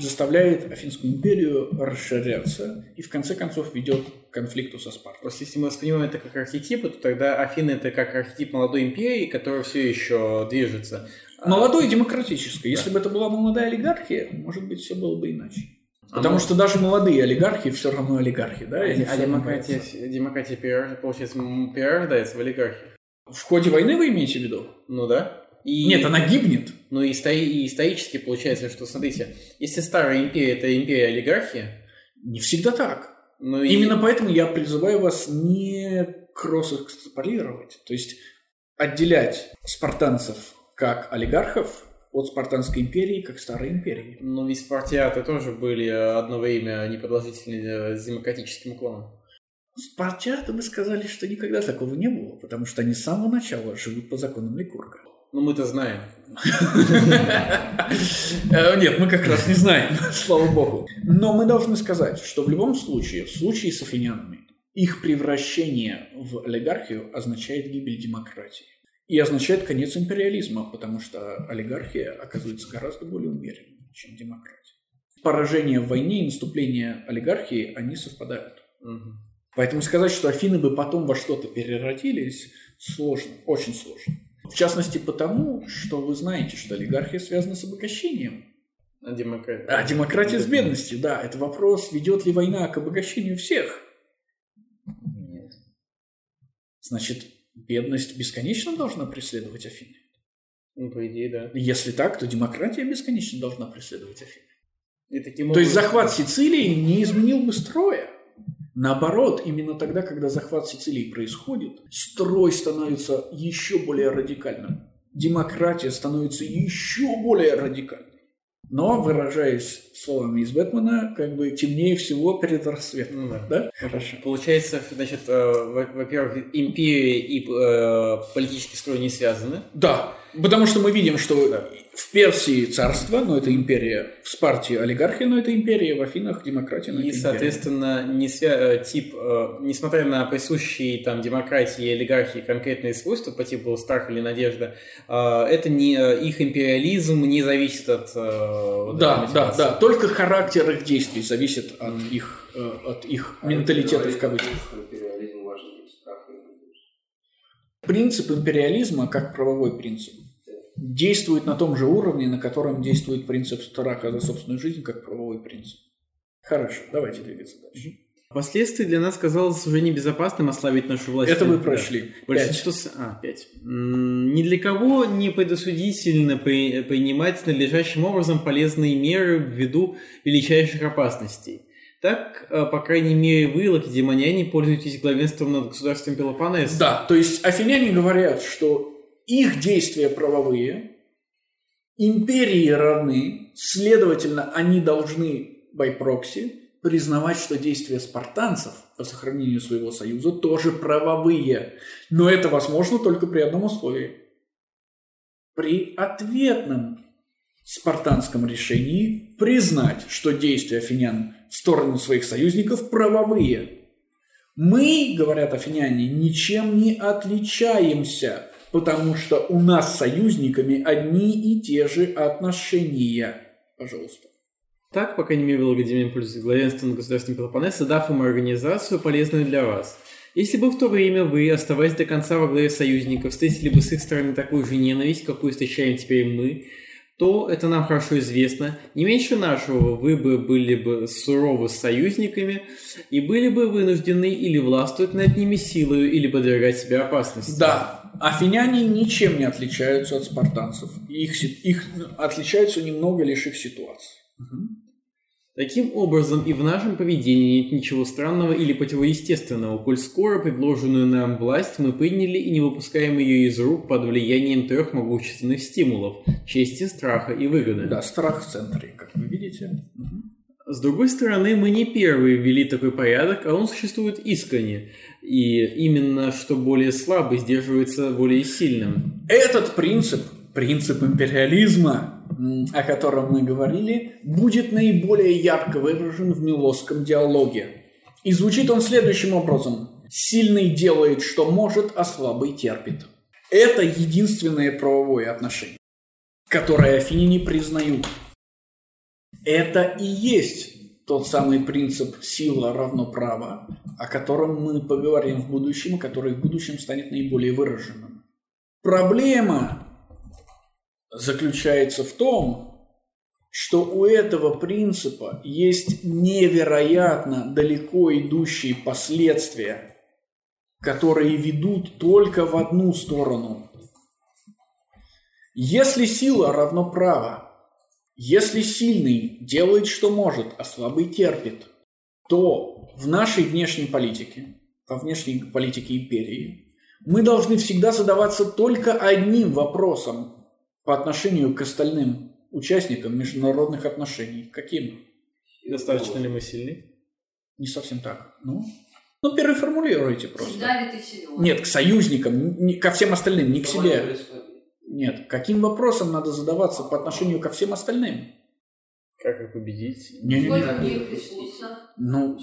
заставляет Афинскую империю расширяться и в конце концов ведет к конфликту со Спартой. Просто если мы воспринимаем это как архетипы, то тогда Афины это как архетип молодой империи, которая все еще движется. А- Молодой и демократической. Если бы это была молодая олигархия, может быть, все было бы иначе. Потому что даже молодые олигархи все равно олигархи, да? А, а демократия, демократия перерож- получается, перерождается в олигархию. В ходе войны вы имеете в виду? Ну да. И, Нет, она гибнет. Ну и, истори- и исторически получается, что, смотрите, если старая империя это империя олигархии, Не всегда так. ну и... Именно поэтому я призываю вас не кросс-экстраполировать, то есть отделять спартанцев как олигархов от спартанской империи как старой империи. Ну, ведь спартиаты тоже были одно время непродолжительными э, демократическим уклоном. Спартиаты бы сказали, что никогда такого не было, потому что они с самого начала живут по законам Ликурга. Ну, мы-то знаем. Э, Нет, мы как раз не знаем, слава богу. Но мы должны сказать, что в любом случае, в случае с афинянами, их превращение в олигархию означает гибель демократии. И означает конец империализма, потому что олигархия оказывается гораздо более умеренной, чем демократия. Поражение в войне и наступление олигархии, они совпадают. Мгм. Поэтому сказать, что Афины бы потом во что-то переродились, сложно, очень сложно. В частности потому, что вы знаете, что олигархия связана с обогащением. А демократия? А демократия с бедностью, да. Это вопрос, ведет ли война к обогащению всех. Нет. Значит, бедность бесконечно должна преследовать Афины. Ну, по идее, да. Если так, то демократия бесконечно должна преследовать Афины. И таким То есть захват Сицилии не изменил бы строя. Наоборот, именно тогда, когда захват Сицилии происходит, строй становится еще более радикальным. Демократия становится еще более радикальной. Но, выражаясь словами из Бэтмена, как бы темнее всего перед рассветом. Ну да. Да? Хорошо. Получается, значит, э, во- во-первых, империя и э, политический строй не связаны. Да, потому что мы видим, что в Персии царство, но это империя, в Спарте олигархия, но это империя, в Афинах демократия, но И, это империя. соответственно, не свя- э, тип, э, несмотря на присущие там демократии и олигархии конкретные свойства по типу страх или надежда, э, это не э, их империализм не зависит от э, вот Да, да, да. Только характер их действий зависит от их, э, от их менталитета в кавычках. Принцип империализма, как правовой принцип, действует на том же уровне, на котором действует принцип страха за собственную жизнь, как правовой принцип. Хорошо, давайте двигаться дальше. Впоследствии для нас казалось уже небезопасным ослабить нашу власть. Это Да. прошли. Большинство... с- А, пять. Ни для кого не предосудительно при- принимать надлежащим образом полезные меры ввиду величайших опасностей. Так, э, по крайней мере, вы, лакедемоняне, пользуетесь главенством над государством Пелопоннеса. Да, то есть афиняне говорят, что их действия правовые, империи равны, следовательно, они должны proxy признавать, что действия спартанцев по сохранению своего союза тоже правовые. Но это возможно только при одном условии. При ответном спартанском решении признать, что действия афинян в сторону своих союзников правовые. Мы, говорят афиняне, ничем не отличаемся, потому что у нас с союзниками одни и те же отношения. Пожалуйста. Так, по крайней мере, Лакедемон пользуется главенством над государством Пелопоннеса, дав им организацию, полезную для вас. Если бы в то время вы, оставаясь до конца во главе союзников, встретили бы с их стороны такую же ненависть, какую встречаем теперь мы, то, это нам хорошо известно, не меньше нашего вы бы были бы суровы с союзниками и были бы вынуждены или властвовать над ними силою, или подвергать себя опасности. Да, афиняне ничем не отличаются от спартанцев. Их, их отличаются немного лишь их ситуации. Таким образом, и в нашем поведении нет ничего странного или противоестественного, коль скоро предложенную нам власть мы приняли и не выпускаем ее из рук под влиянием трех могущественных стимулов – чести, страха и выгоды. Да, страх в центре, как вы видите. С другой стороны, мы не первые ввели такой порядок, а он существует искренне. И именно что более слабый сдерживается более сильным. Этот принцип, принцип империализма, о котором мы говорили, будет наиболее ярко выражен в Милосском диалоге. И звучит он следующим образом. «Сильный делает, что может, а слабый терпит». Это единственное правовое отношение, которое афиняне признают. Это и есть тот самый принцип «сила равно право», о котором мы поговорим в будущем, который в будущем станет наиболее выраженным. Проблема заключается в том, что у этого принципа есть невероятно далеко идущие последствия, которые ведут только в одну сторону. Если сила равно право, если сильный делает, что может, а слабый терпит, то в нашей внешней политике, во внешней политике империи, мы должны всегда задаваться только одним вопросом по отношению к остальным участникам международных отношений. Каким? Достаточно ли мы сильны? Не совсем так. Ну, ну переформулируйте просто. Всегда ли ты силен? Нет, к союзникам, не- ко всем остальным, не к себе. Нет, каким вопросом надо задаваться по отношению ко всем остальным? Как их победить? В них ресурсов? Ну,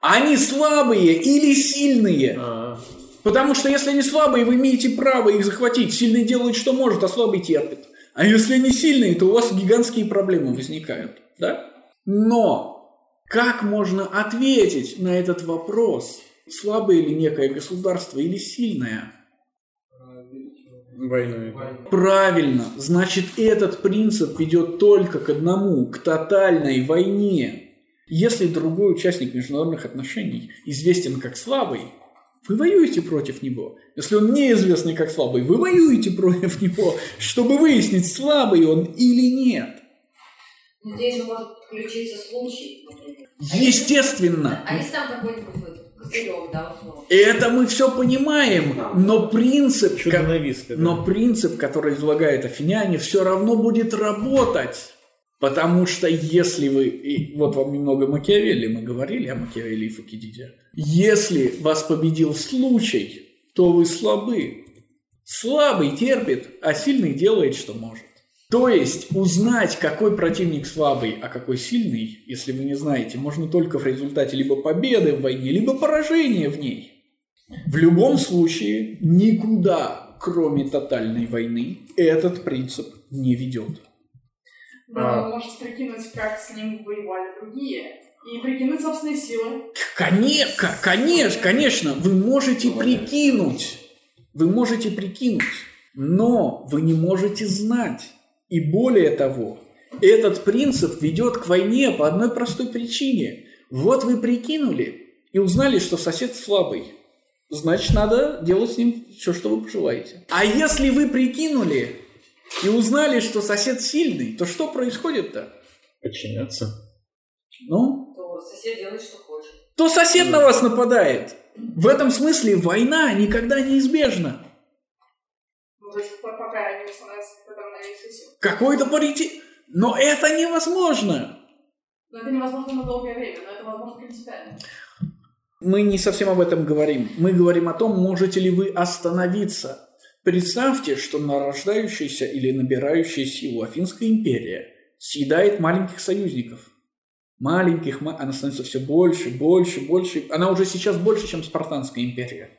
они слабые или сильные. А, Потому что если они слабые, вы имеете право их захватить. Сильный делает, что может, а слабый терпит. А если они сильные, то у вас гигантские проблемы возникают. Да? Но как можно ответить на этот вопрос? Слабое ли некое государство или сильное? войной. Правильно, значит этот принцип ведет только к одному, к тотальной войне. Если другой участник международных отношений известен как слабый, вы воюете против него. Если он неизвестный как слабый, вы воюете против него, чтобы выяснить, слабый он или нет. Здесь же может включиться случай, например. Естественно, А если там какой-нибудь да, условно? это мы все понимаем, но принцип, ко- но принцип, который излагает афиняне, все равно будет работать. Потому что если вы, и вот вам немного Макиавелли, мы говорили о Макиавелли и Фукидиде, если вас победил случай, то вы слабы. Слабый терпит, а сильный делает, что может. То есть узнать, какой противник слабый, а какой сильный, если вы не знаете, можно только в результате либо победы в войне, либо поражения в ней. В любом случае, никуда, кроме тотальной войны, этот принцип не ведет. Да, вы можете прикинуть, как с ним воевали другие. И прикинуть собственные силы. Конечно, конечно, конечно, вы можете прикинуть. Вы можете прикинуть, но вы не можете знать. И более того, этот принцип ведет к войне по одной простой причине. Вот вы прикинули и узнали, что сосед слабый. Значит, надо делать с ним все, что вы пожелаете. А если вы прикинули и узнали, что сосед сильный, то что происходит-то? Подчиняться. Ну, То сосед делает, что хочет. то сосед на вас нападает. В этом смысле война никогда неизбежна. Ну, до сих пор, пока не установится какой-то равновесие сил. Какой-то паритет. Но это невозможно. Но это невозможно на долгое время, но это возможно принципиально. Мы не совсем об этом говорим. Мы говорим о том, можете ли вы остановиться. Представьте, что нарождающаяся или набирающая силу Афинская империя съедает маленьких союзников. Маленьких, ма- она становится все больше, больше, больше. Она уже сейчас больше, чем Спартанская империя.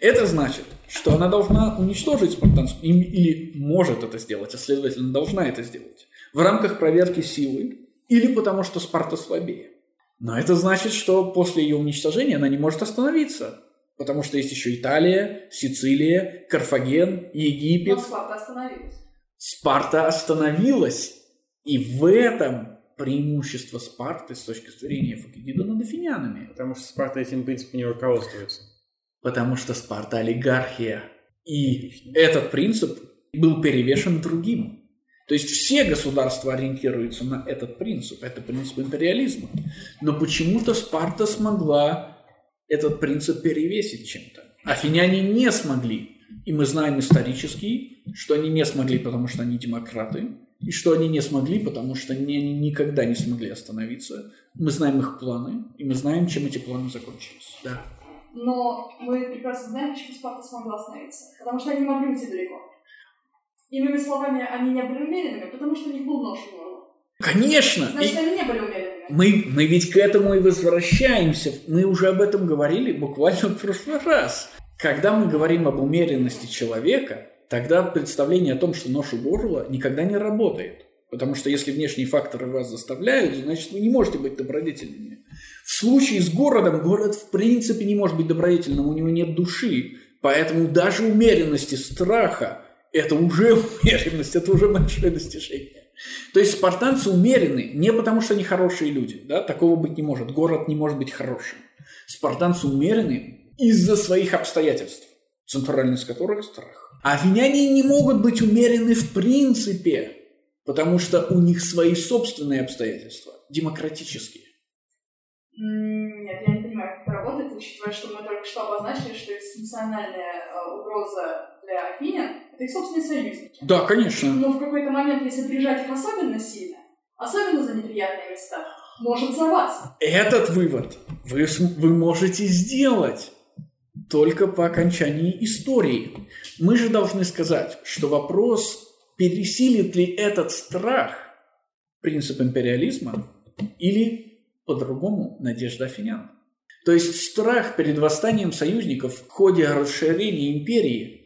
Это значит, что она должна уничтожить Спартанскую или может это сделать, а следовательно должна это сделать в рамках проверки силы или потому что Спарта слабее. Но это значит, что после ее уничтожения она не может остановиться. Потому что есть еще Италия, Сицилия, Карфаген, Египет. Но Спарта остановилась. Спарта остановилась. И в этом преимущество Спарты с точки зрения Фукидида над афинянами. Потому что Спарта этим принципом не руководствуется. Потому что Спарта олигархия. И этот принцип был перевешен другим. То есть все государства ориентируются на этот принцип. Это принцип империализма. Но почему-то Спарта смогла этот принцип перевесить чем-то. Афиняне не смогли. И мы знаем исторически, что они не смогли, потому что они демократы, и что они не смогли, потому что они они никогда не смогли остановиться. Мы знаем их планы, и мы знаем, чем эти планы закончились. Да. Но мы прекрасно знаем, почему Спарта смогла остановиться. Потому что они не могли уйти далеко. Иными словами, они не были умеренными, потому что у них был нож в горло. Конечно! И- Значит, они не были умеренными. Мы, мы ведь к этому и возвращаемся. Мы уже об этом говорили буквально в прошлый раз. Когда мы говорим об умеренности человека, тогда представление о том, что нож у горла, никогда не работает. Потому что если внешние факторы вас заставляют, значит вы не можете быть добродетельными. В случае с городом, город в принципе не может быть добродетельным, у него нет души. Поэтому даже умеренность и страха – это уже умеренность, это уже большое достижение. То есть спартанцы умерены не потому, что они хорошие люди. Да? Такого быть не может. Город не может быть хорошим. Спартанцы умерены из-за своих обстоятельств, центральность которых – страх. А афиняне не могут быть умерены в принципе, потому что у них свои собственные обстоятельства, демократические. Нет, я не понимаю, как это работает, учитывая, что мы только что обозначили, что экзистенциальная э, угроза для Афинян – их собственные союзники. Да, конечно. Но в какой-то момент, если прижать их особенно сильно, особенно за неприятные места, может взорваться. Этот вывод вы, вы можете сделать только по окончании истории. Мы же должны сказать, что вопрос, пересилит ли этот страх принцип империализма или по-другому надежда афинян. То есть страх перед восстанием союзников в ходе расширения империи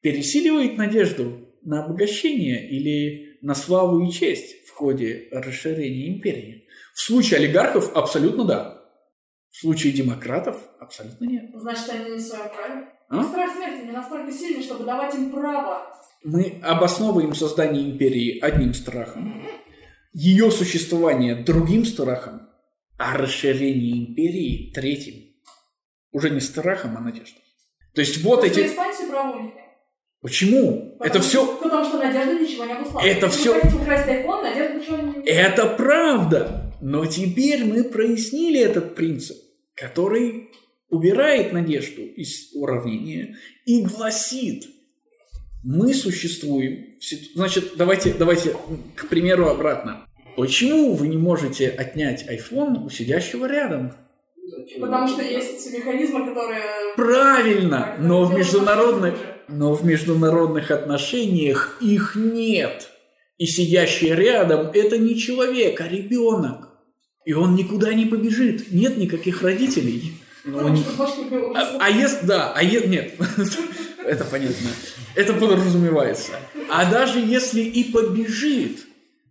пересиливает надежду на обогащение или на славу и честь в ходе расширения империи. В случае олигархов абсолютно да. В случае демократов абсолютно нет. Значит, они не в своем праве. А? Страх смерти не настолько сильный, чтобы давать им право. Мы обосновываем создание империи одним страхом, ее существование другим страхом, а расширение империи третьим. Уже не страхом, а надеждой. То есть вот что эти... право них нет. Почему? Потому Это что- все... Потому что надежда ничего не обуславливает. Это Если хотите украсть iPhone, надежда ничего не... Это правда. Но теперь мы прояснили этот принцип, который убирает надежду из уравнения и гласит, мы существуем. Значит, давайте, давайте, к примеру, обратно. Почему вы не можете отнять iPhone у сидящего рядом? Потому что есть механизмы, которые... Правильно, но в хуже. Но в международных отношениях их нет. И сидящий рядом это не человек, а ребенок. И он никуда не побежит. Нет никаких родителей. Ну, не- что башки белого А, а если, да, а е- нет, это понятно, это подразумевается. А даже если и побежит,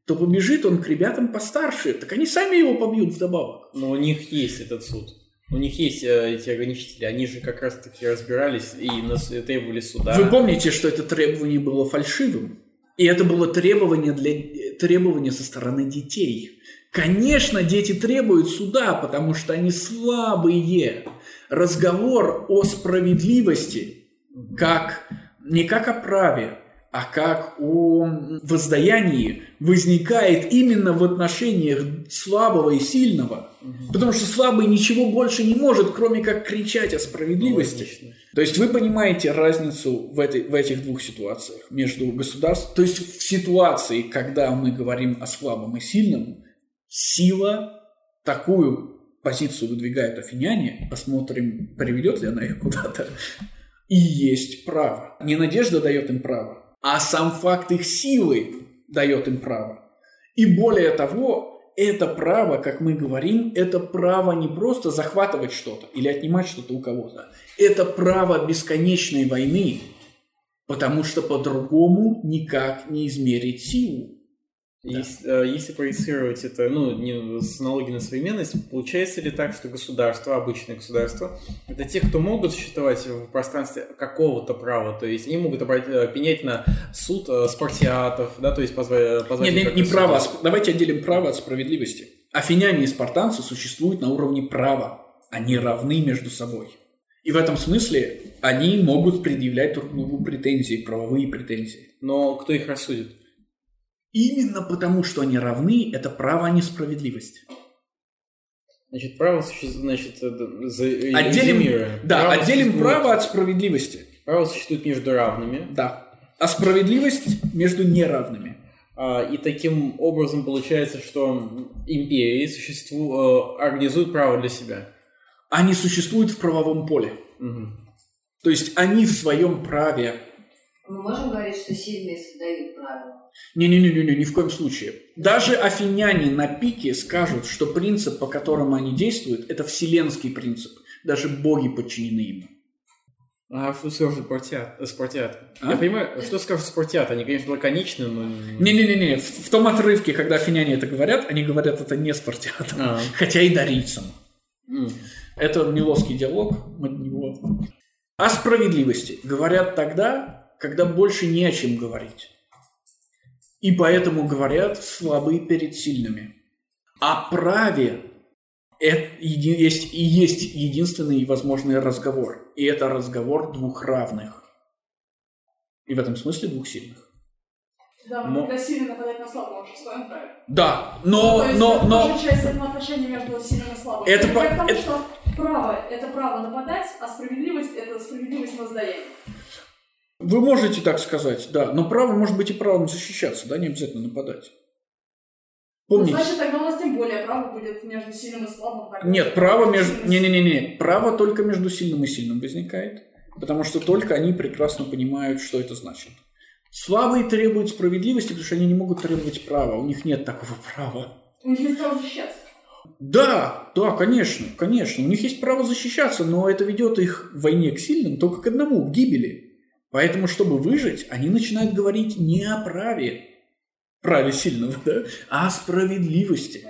то побежит он к ребятам постарше, так они сами его побьют вдобавок. но у них есть этот суд. У них есть э, эти ограничители. Они же как раз таки разбирались и нас требовали суда. Вы помните, что это требование было фальшивым? И это было требование, для, требование со стороны детей. Конечно, дети требуют суда, потому что они слабые. Разговор о справедливости как не как о праве, а как о воздаянии возникает именно в отношениях слабого и сильного. Потому что слабый ничего больше не может, кроме как кричать о справедливости. Логично. То есть вы понимаете разницу в, этой, в этих двух ситуациях между государством, то есть в ситуации, когда мы говорим о слабом и сильном, сила такую позицию выдвигают афиняне, посмотрим, приведет ли она их куда-то, и есть право. Не надежда дает им право, а сам факт их силы дает им право. И более того, это право, как мы говорим, это право не просто захватывать что-то или отнимать что-то у кого-то. Это право бесконечной войны, потому что по-другому никак не измерить силу. Если, э, если проецировать это, ну, не с аналогией на современность, получается ли так, что государство, обычное государство, это те, кто могут существовать в пространстве какого-то права, то есть они могут обрати- э, пенять на суд э, спартиатов, да, то есть позвать... позвать Нет, их не, право, а давайте отделим право от справедливости. Афиняне и спартанцы существуют на уровне права. Они равны между собой. И в этом смысле они могут предъявлять друг другу претензии, правовые претензии. Но кто их рассудит? Именно потому, что они равны, это право, а не справедливость. Значит, право существует, значит, э, за, э, Отделим, резюмируя. да, Право отделим существует- право от справедливости. Право существует между равными, Да. А справедливость между неравными. А, И таким образом получается, что империи существу, э, организуют право для себя. Они существуют в правовом поле. Мгм. То есть они в своем праве. Мы можем говорить, что сильные создают правила? Не-не-не, ни в коем случае. Даже афиняне на пике скажут, что принцип, по которому они действуют, это вселенский принцип. Даже боги подчинены ему. А что скажут спартиат? спартиаты? А? Я понимаю, что скажут спартиаты? Они, конечно, лаконичны, но... Не-не-не, в, в том отрывке, когда афиняне это говорят, они говорят это не спартиатам, А. хотя и дарийцам. М. Это милосский диалог. мы его- О справедливости говорят тогда, когда больше не о чем говорить. И поэтому говорят слабые перед сильными. О праве это есть, и есть единственный возможный разговор. И это разговор двух равных. И в этом смысле двух сильных. Да, Но- мы когда сильно нападать на слабого, уже в своем праве. Да, Ну, но, то есть но, это но, часть взаимоотношений между сильным и слабым. Это по- это- что право – это право нападать, а справедливость – это справедливость воздаяния. Вы можете так сказать, да, но право может быть и правом защищаться, да, не обязательно нападать. Ну, Помните? значит, тогда у нас тем более право будет между сильным и слабым. Нет, право между... Не-не-не, право только между сильным и сильным возникает, потому что только они прекрасно понимают, что это значит. Слабые требуют справедливости, потому что они не могут требовать права, у них нет такого права. У них есть право защищаться. Да, да, конечно, конечно, у них есть право защищаться, но это ведет их в войне к сильным только к одному, к гибели. Поэтому, чтобы выжить, они начинают говорить не о праве, праве сильного, да, а о справедливости.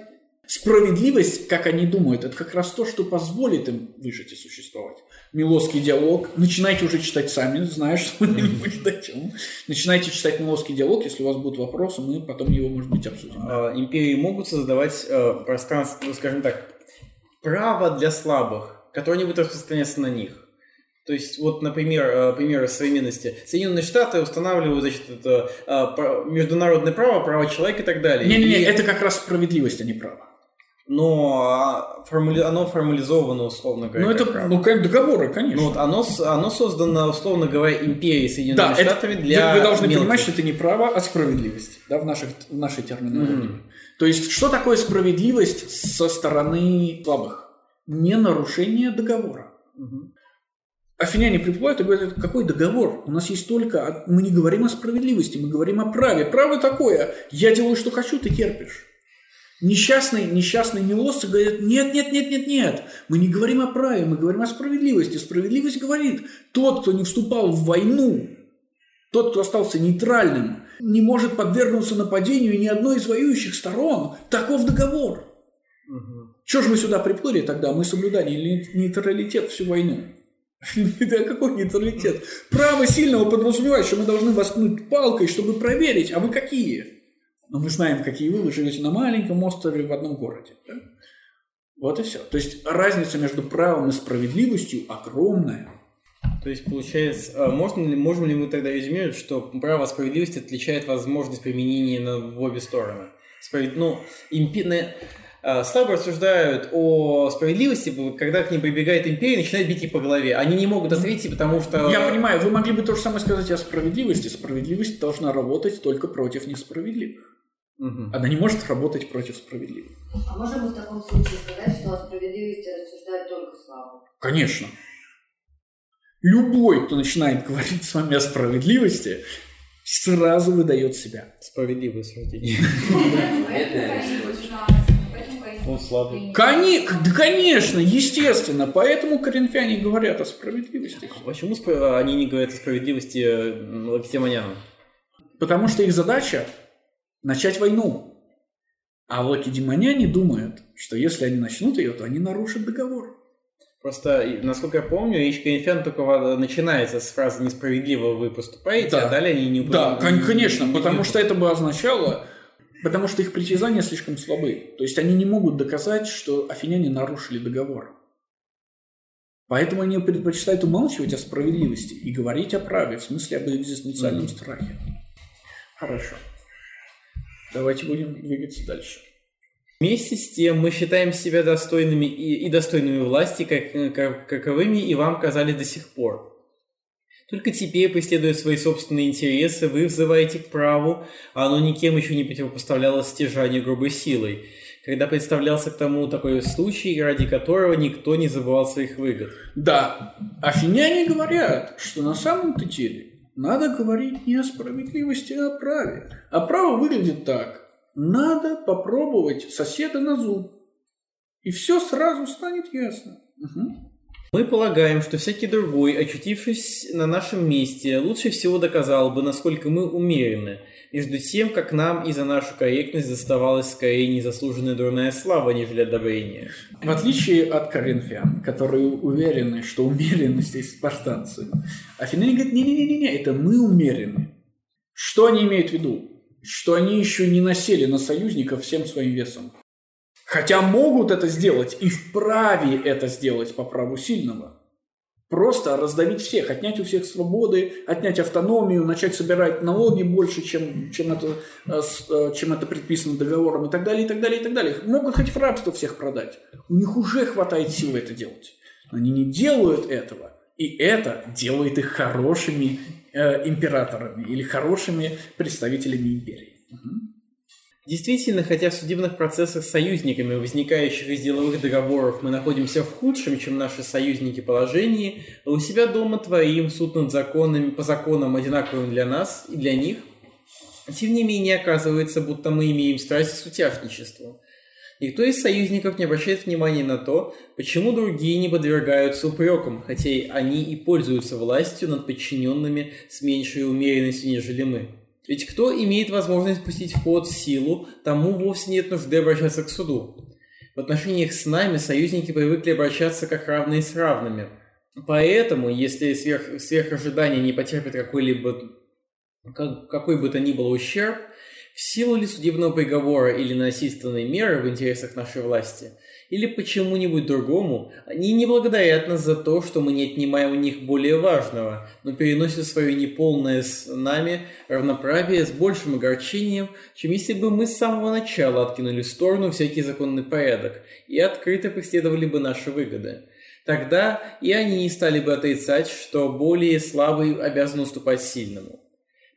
Справедливость, как они думают, это как раз то, что позволит им выжить и существовать. Милосский диалог. Начинайте уже читать сами, зная, что мы не будет о чем. Начинайте читать Милосский диалог, если у вас будут вопросы, мы потом его, может быть, обсудим. А, Империи могут создавать э, пространство, скажем так, право для слабых, которое не будет распространяться на них. То есть, вот, например, э, примеры современности. Соединенные Штаты устанавливают, значит, это э, международное право, право человека и так далее. Не-не-не, И- это как раз справедливость, а не право. но а, формули- оно формализовано, условно говоря. Ну, это, право. ну, договоры, конечно. Ну, вот оно, оно создано, условно говоря, империей Соединенными Да, это, Штатами вы- для вы, должны мелких. понимать, что это не право, а справедливость, да, в, наших, в нашей терминологии. То есть, что такое справедливость со стороны слабых? Не нарушение договора. Мгм. Афиняне приплывают и говорят, какой договор? У нас есть только... Мы не говорим о справедливости, мы говорим о праве. Право такое. Я делаю, что хочу, ты терпишь. Несчастные, несчастные милосцы говорят, нет, нет, нет, нет, нет. Мы не говорим о праве, мы говорим о справедливости. Справедливость говорит, тот, кто не вступал в войну, тот, кто остался нейтральным, не может подвергнуться нападению ни одной из воюющих сторон. Таков договор. Мгм. Чего же мы сюда приплыли тогда? Мы соблюдали ней- нейтралитет всю войну. Да какой нейтралитет? Право сильного подразумевает, что мы должны воткнуть палкой, чтобы проверить, а вы какие? Но мы знаем, какие вы, вы живете на маленьком острове в одном городе. да? Вот и все. То есть разница между правом и справедливостью огромная. То есть, получается, а можно ли, можем ли мы тогда резюмировать, что право справедливости отличает возможность применения на, в обе стороны? Справед... Ну, импи... а, Слабо рассуждают о справедливости, когда к ним прибегает империя и начинает бить их по голове. Они не могут ответить, потому что... Я понимаю, вы могли бы то же самое сказать о справедливости. Справедливость должна работать только против несправедливых. Мгм. Она не может работать против справедливых. А можем мы в таком случае сказать, что о справедливости рассуждают только слава? Конечно. Любой, кто начинает говорить с вами о справедливости, сразу выдает себя. Справедливое суждение. Он слабый. Кони- да, конечно, естественно. Поэтому коринфяне говорят о справедливости. Почему спра- они не говорят о справедливости э, лакедемонянам? Потому что их задача – начать войну. А лакедемоняне думают, что если они начнут ее, то они нарушат договор. Просто, насколько я помню, речь Коринфян только во- начинается с фразы «несправедливо вы поступаете», Да. а далее они не Да, кон- конечно, не- потому не- что это бы означало, потому что их притязания слишком слабы. То есть они не могут доказать, что афиняне нарушили договор. Поэтому они предпочитают умалчивать о справедливости и говорить о праве, в смысле об экзистенциальном страхе. Хорошо. Давайте будем двигаться дальше. Вместе с тем мы считаем себя достойными и, и достойными власти, как, как- каковыми и вам казались до сих пор. Только теперь, преследуя свои собственные интересы, вы взываете к праву, а оно никем еще не противопоставлялось стяжанию грубой силой, когда представлялся к тому такой случай, ради которого никто не забывал своих выгод. Да, афиняне говорят, что на самом-то деле надо говорить не о справедливости, а о праве. А право выглядит так. Надо попробовать соседа на зуб. И все сразу станет ясно. Мгм. Мы полагаем, что всякий другой, очутившись на нашем месте, лучше всего доказал бы, насколько мы умерены, между тем, как нам и за нашу корректность доставалась скорее незаслуженная дурная слава, нежели одобрение. В отличие от коринфян, которые уверены, что умеренность есть спартанцы, афиняне говорят, не-не-не-не, это мы умерены. Что они имеют в виду? Что они еще не насели на союзников всем своим весом. Хотя могут это сделать и вправе это сделать по праву сильного. Просто раздавить всех, отнять у всех свободы, отнять автономию, начать собирать налоги больше, чем, чем, это, э, э, чем это предписано договором и так далее, и так далее, и так далее. Могут хоть в рабство всех продать. У них уже хватает силы это делать. Но они не делают этого. И это делает их хорошими э, императорами или хорошими представителями империи. Мгм. Действительно, хотя в судебных процессах с союзниками, возникающих из деловых договоров, мы находимся в худшем, чем наши союзники положении, у себя дома творим суд над законами, по законам, одинаковым для нас и для них, тем не менее оказывается, будто мы имеем страсть к сутяжничеству. Никто из союзников не обращает внимания на то, почему другие не подвергаются упрекам, хотя они и пользуются властью над подчиненными с меньшей умеренностью, нежели мы. Ведь кто имеет возможность пустить в силу, тому вовсе нет нужды обращаться к суду. В отношениях с нами союзники привыкли обращаться как равные с равными. Поэтому, если сверх, сверх не потерпит какой-либо как- какой бы то ни был ущерб, в силу ли судебного приговора или насильственной меры в интересах нашей власти, или почему-нибудь другому, они не благодарят нас за то, что мы не отнимаем у них более важного, но переносят свое неполное с нами равноправие с большим огорчением, чем если бы мы с самого начала откинули в сторону всякий законный порядок и открыто преследовали бы наши выгоды. Тогда и они не стали бы отрицать, что более слабый обязан уступать сильному.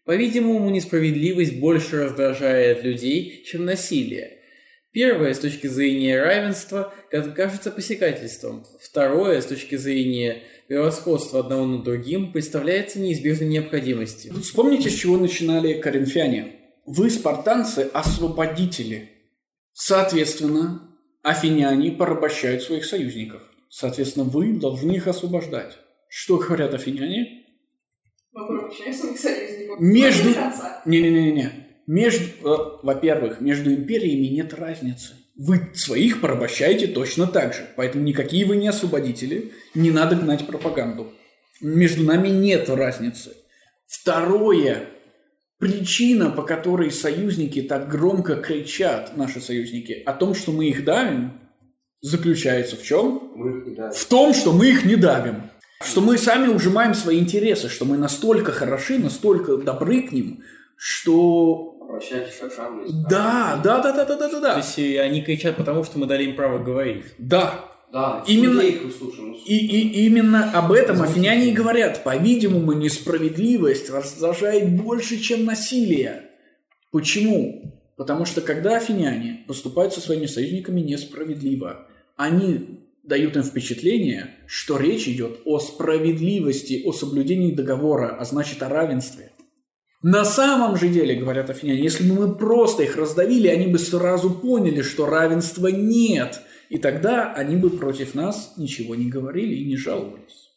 По-видимому, несправедливость больше раздражает людей, чем насилие. Первое, с точки зрения равенства, кажется посягательством. Второе, с точки зрения превосходства одного над другим, представляется неизбежной необходимостью. Вспомните, с чего начинали коринфяне. Вы, спартанцы, освободители. Соответственно, афиняне порабощают своих союзников. Соответственно, вы должны их освобождать. Что говорят афиняне? Мы порабощаем своих союзников. Между... Не-не-не-не. Между... э, Во-первых, между империями нет разницы. Вы своих порабощаете точно так же. Поэтому никакие вы не освободители. Не надо гнать пропаганду. Между нами нет разницы. Второе. Причина, по которой союзники так громко кричат, наши союзники, о том, что мы их давим, заключается в чем? Мы их не дали. В том, что мы их не давим. Что мы сами ужимаем свои интересы, что мы настолько хороши, настолько добры к ним, что... Как равные. Да, да, да, да, да, да, да, То да. есть э, они кричат потому, что мы дали им право говорить. Да. Да, Именно- их выслушаем. ну, И, и именно об этом афиняне и говорят. По-видимому, несправедливость раздражает больше, чем насилие. Почему? Потому что когда афиняне поступают со своими союзниками несправедливо, они дают им впечатление, что речь идет о справедливости, о соблюдении договора, а значит о равенстве. На самом же деле, говорят афиняне, если бы мы просто их раздавили, они бы сразу поняли, что равенства нет. И тогда они бы против нас ничего не говорили и не жаловались.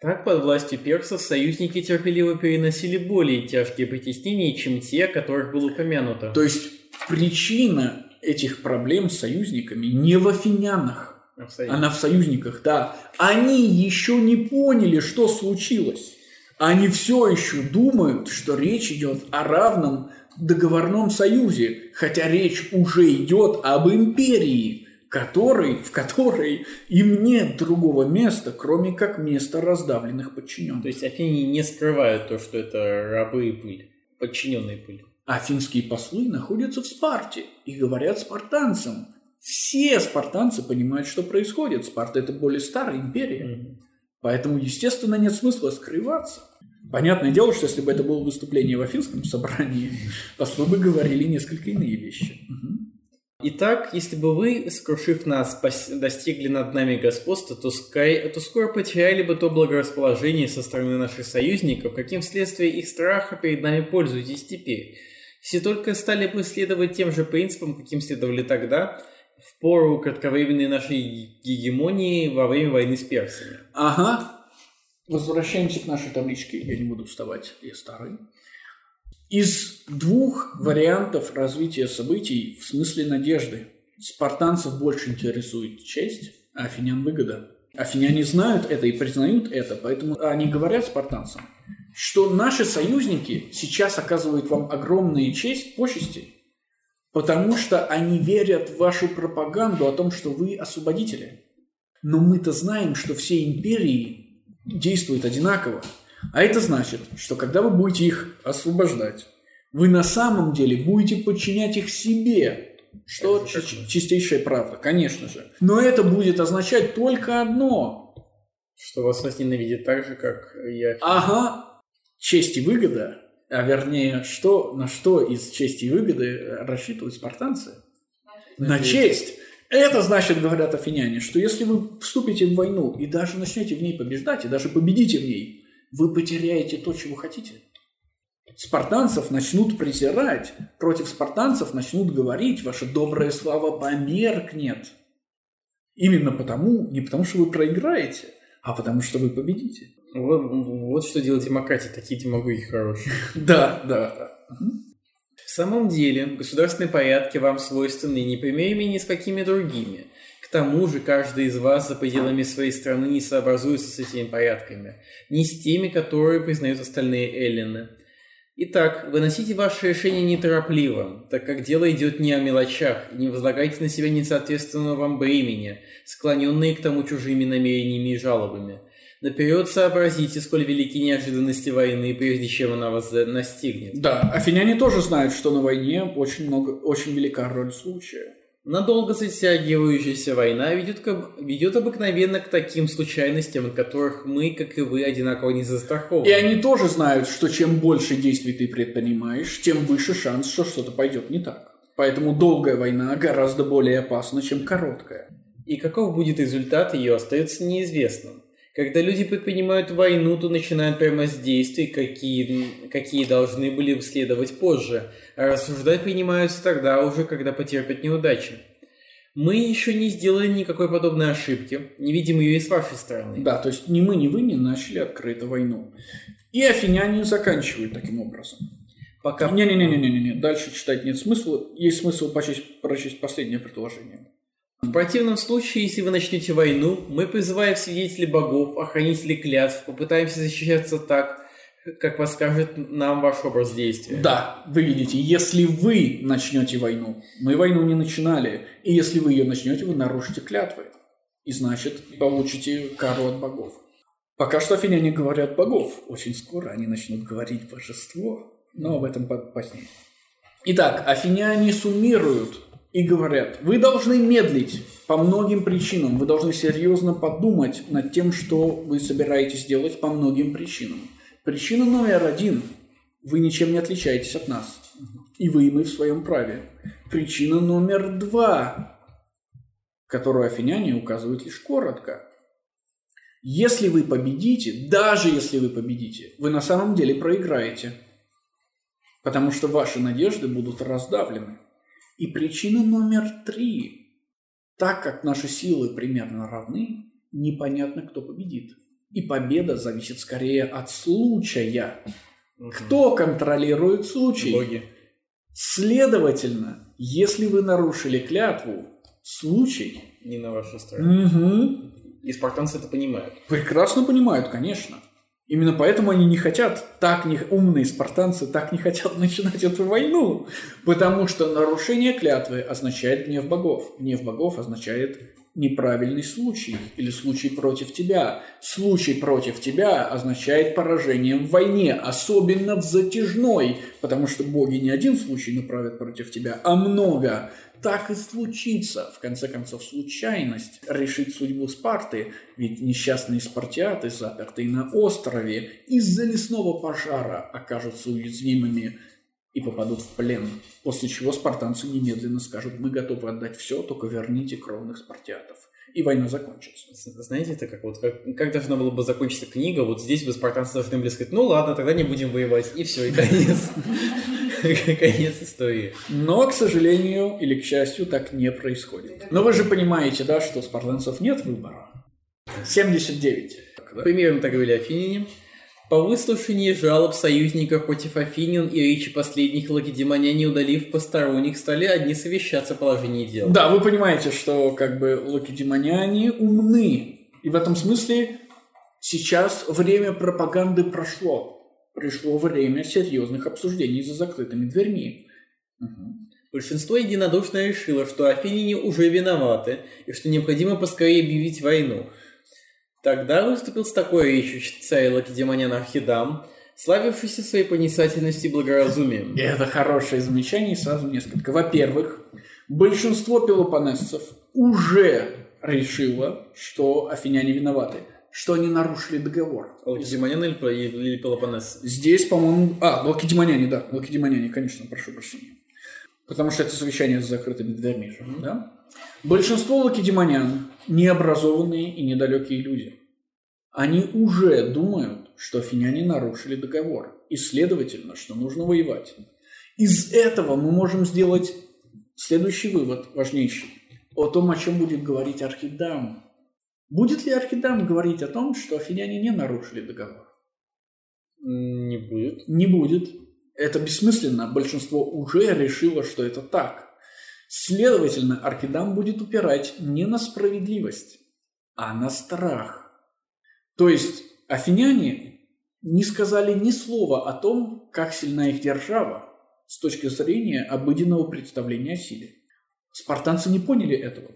Так, под властью персов союзники терпеливо переносили более тяжкие притеснения, чем те, о которых было упомянуто. То есть причина этих проблем с союзниками не в афинянах, Абсолютно. она в союзниках, да. Они еще не поняли, что случилось. Они все еще думают, что речь идет о равном договорном союзе, хотя речь уже идет об империи, который, в которой им нет другого места, кроме как места раздавленных подчиненных. То есть афиняне не скрывают то, что это рабы и пыль, подчиненные пыль. Афинские послы находятся в Спарте и говорят спартанцам. Все спартанцы понимают, что происходит. Спарта – это более старая империя. Поэтому, естественно, нет смысла скрываться. Понятное дело, что если бы это было выступление в Афинском собрании, послы бы говорили несколько иные вещи. Итак, если бы вы, скрушив нас, достигли над нами господства, то, скай- то скоро потеряли бы то благорасположение со стороны наших союзников, каким вследствие их страха перед нами пользуетесь теперь. Если только стали бы следовать тем же принципам, каким следовали тогда, в пору кратковременной нашей гегемонии во время войны с персами. Ага. Возвращаемся к нашей табличке. Я не буду вставать, я старый. Из двух вариантов развития событий в смысле надежды спартанцев больше интересует честь, а афинян выгода. Афиняне знают это и признают это, поэтому они говорят спартанцам, что наши союзники сейчас оказывают вам огромную честь, почести, потому что они верят в вашу пропаганду о том, что вы освободители. Но мы-то знаем, что все империи действуют одинаково. А это значит, что когда вы будете их освобождать, вы на самом деле будете подчинять их себе. Что чи- чистейшая правда, конечно же. Но это будет означать только одно. Что вас возненавидит так же, как я. Ага, честь и выгода, а вернее, что, на что из чести и выгоды рассчитывают спартанцы? На честь. Это значит, говорят афиняне, что если вы вступите в войну и даже начнете в ней побеждать, и даже победите в ней, вы потеряете то, чего хотите. Спартанцев начнут презирать, против спартанцев начнут говорить, ваша добрая слава померкнет. Именно потому, не потому что вы проиграете, а потому что вы победите. Вот, вот что делает демократия, такие демагоги хорошие. Да, да. В самом деле, государственные порядки вам свойственны не примерами ни с какими другими. К тому же, каждый из вас за пределами своей страны не сообразуется с этими порядками, ни с теми, которые признают остальные эллины. Итак, выносите ваше решение неторопливо, так как дело идет не о мелочах, и не возлагайте на себя несоответственного вам бремени, склоненные к тому чужими намерениями и жалобами. Наперед сообразите, сколь велики неожиданности войны, прежде чем она вас настигнет. Да, афиняне тоже знают, что на войне очень, много, очень велика роль случая. Надолго затягивающаяся война ведет, к, ведет обыкновенно к таким случайностям, от которых мы, как и вы, одинаково не застрахованы. И они тоже знают, что чем больше действий ты предпринимаешь, тем выше шанс, что что-то пойдет не так. Поэтому долгая война гораздо более опасна, чем короткая. И каков будет результат ее, остается неизвестным. Когда люди предпринимают войну, то начинают прямо с действий, какие, какие должны были следовать позже, а рассуждать принимаются тогда уже, когда потерпят неудачи. Мы еще не сделали никакой подобной ошибки, не видим ее и с вашей стороны. Да, то есть ни мы, ни вы не начали открыто войну. И афиняне заканчивают таким образом. Пока... Не-не-не-не-не, дальше читать нет смысла. Есть смысл прочесть, прочесть последнее предложение. В противном случае, если вы начнете войну, мы призываем свидетелей богов, охранителей клятв, попытаемся защищаться так, как подскажет нам ваш образ действия. Да, вы видите, если вы начнете войну, мы войну не начинали, и если вы ее начнете, вы нарушите клятвы. И значит, получите кару от богов. Пока что афиняне говорят богов. Очень скоро они начнут говорить божество, но об этом позднее. Итак, афиняне суммируют и говорят, вы должны медлить по многим причинам, вы должны серьезно подумать над тем, что вы собираетесь делать по многим причинам. Причина номер один – вы ничем не отличаетесь от нас, и вы и мы в своем праве. Причина номер два, которую афиняне указывают лишь коротко. Если вы победите, даже если вы победите, вы на самом деле проиграете, потому что ваши надежды будут раздавлены. И причина номер три. Так как наши силы примерно равны, непонятно, кто победит. И победа зависит скорее от случая. Кто контролирует случай? Боги. Следовательно, если вы нарушили клятву, случай... Не на вашей стороне. Угу. И спартанцы это понимают. Прекрасно понимают, конечно. Именно поэтому они не хотят, так не, умные спартанцы так не хотят начинать эту войну. Потому что нарушение клятвы означает гнев богов. Гнев богов означает неправильный случай или случай против тебя. Случай против тебя означает поражение в войне, особенно в затяжной, потому что боги не один случай направят против тебя, а много. Так и случится, в конце концов, случайность решить судьбу Спарты, ведь несчастные спартиаты, запертые на острове, из-за лесного пожара окажутся уязвимыми и попадут в плен, после чего спартанцы немедленно скажут, мы готовы отдать все, только верните кровных спартиатов. И война закончится. Знаете, это как вот как, как должна была бы закончиться книга, вот здесь бы спартанцы должны были сказать, ну ладно, тогда не будем воевать, и все, и конец. Конец истории. Но, к сожалению или к счастью, так не происходит. Но вы же понимаете, да, что у спартанцев нет выбора. 79. Примерно так говорили афиняне. По выслушании жалоб союзников против Афинян и речи последних лакедемоняне, удалив посторонних, стали одни совещаться о положении дел. Да, вы понимаете, что как бы лакедемоняне умны. И в этом смысле сейчас время пропаганды прошло. Пришло время серьезных обсуждений за закрытыми дверьми. Большинство единодушно решило, что афиняне уже виноваты и что необходимо поскорее объявить войну. Тогда выступил с такой речью царь Лакедемонян Архидам, славившийся своей проницательностью и благоразумием. И это хорошее замечание, сразу несколько. Во-первых, большинство пелопонесцев уже решило, что афиняне виноваты, что они нарушили договор. Лакедемонян или, или Пелопоннес? Здесь, по-моему... А, лакедемоняне, да, лакедемоняне, конечно, прошу прощения. Потому что это совещание с закрытыми дверьми же, да? Большинство лакедемонян – необразованные и недалекие люди. Они уже думают, что афиняне нарушили договор, и, следовательно, что нужно воевать. Из этого мы можем сделать следующий вывод, важнейший, о том, о чем будет говорить Архидам. Будет ли Архидам говорить о том, что афиняне не нарушили договор? Не будет. Не будет. Это бессмысленно. Большинство уже решило, что это так. Следовательно, Архидам будет упирать не на справедливость, а на страх. То есть афиняне не сказали ни слова о том, как сильна их держава с точки зрения обыденного представления о силе. Спартанцы не поняли этого.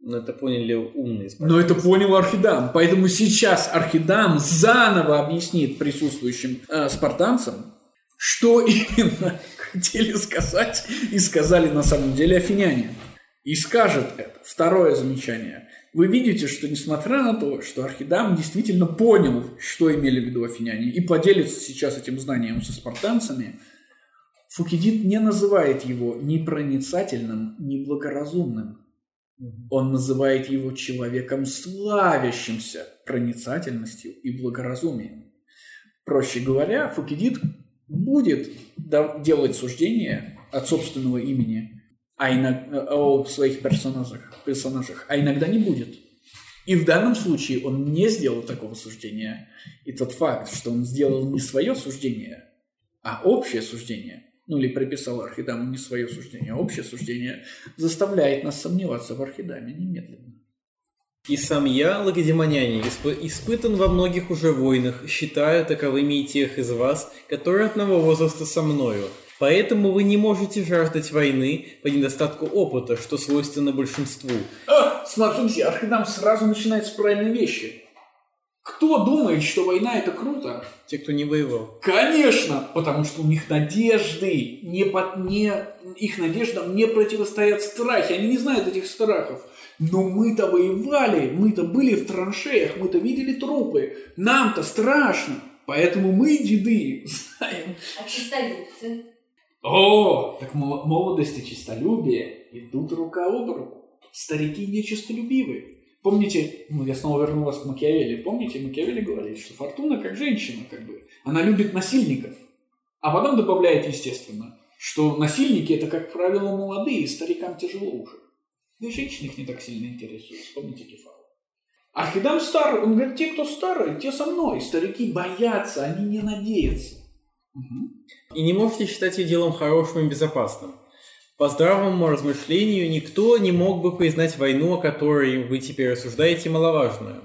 Но это поняли умные Но это понял Архидам. Поэтому сейчас Архидам заново объяснит присутствующим э, спартанцам, что именно хотели сказать и сказали на самом деле афиняне. И скажет это. Второе замечание. Вы видите, что несмотря на то, что Архидам действительно понял, что имели в виду афиняне, и поделится сейчас этим знанием со спартанцами, Фукидид не называет его ни проницательным, ни благоразумным. Он называет его человеком, славящимся проницательностью и благоразумием. Проще говоря, Фукидид будет делать суждения от собственного имени а иногда, о своих персонажах, персонажах, а иногда не будет. И в данном случае он не сделал такого суждения. И тот факт, что он сделал не свое суждение, а общее суждение, ну или приписал Архидаму не свое суждение, а общее суждение, заставляет нас сомневаться в Архидаме немедленно. И сам я, Лагодемоняне, исп- испытан во многих уже войнах, считаю таковыми и тех из вас, которые одного возраста со мною. Поэтому вы не можете жаждать войны по недостатку опыта, что свойственно большинству. А, смотрите, Архидам сразу начинает с правильной вещи. Кто думает, что война это круто? Те, кто не воевал. Конечно, потому что у них надежды, не под, не, их надеждам не противостоят страхи, они не знают этих страхов. Но мы-то воевали, мы-то были в траншеях, мы-то видели трупы, нам-то страшно. Поэтому мы, деды, знаем. А чистолюбцы? О, так мол- молодость и честолюбие идут рука об руку. Старики нечистолюбивы. Помните, ну я снова верну вас к Макиавелли. Помните, Макиавелли говорит, что Фортуна как женщина, как бы, она любит насильников. А потом добавляет, естественно, что насильники это, как правило, молодые, старикам тяжело уже. И женщины их не так сильно интересуют. Вспомните Кефала. Архидам стар, он говорит, те, кто старые, те со мной. Старики боятся, они не надеются. Мгм. И не можете считать ее делом хорошим и безопасным. По здравому размышлению никто не мог бы признать войну, о которой вы теперь рассуждаете, маловажную.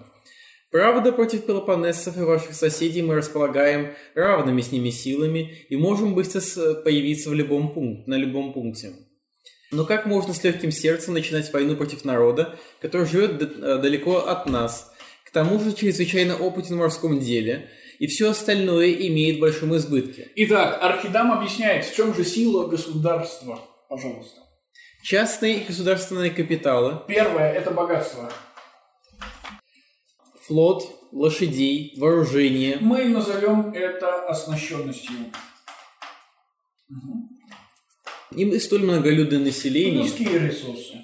Правда, против пелопоннесцев и ваших соседей мы располагаем равными с ними силами и можем быстро с- появиться в любом пункте, на любом пункте. Но как можно с легким сердцем начинать войну против народа, который живет э, далеко от нас, к тому же чрезвычайно опытен в морском деле, и все остальное имеет в большом избытке? Итак, Архидам объясняет, в чем же сила государства. Пожалуйста. Частные и государственные капиталы, Первое – это богатство. флот, лошадей, вооружение, Мы назовем это оснащенностью. Мгм. и столь многолюдное население, Людские ресурсы.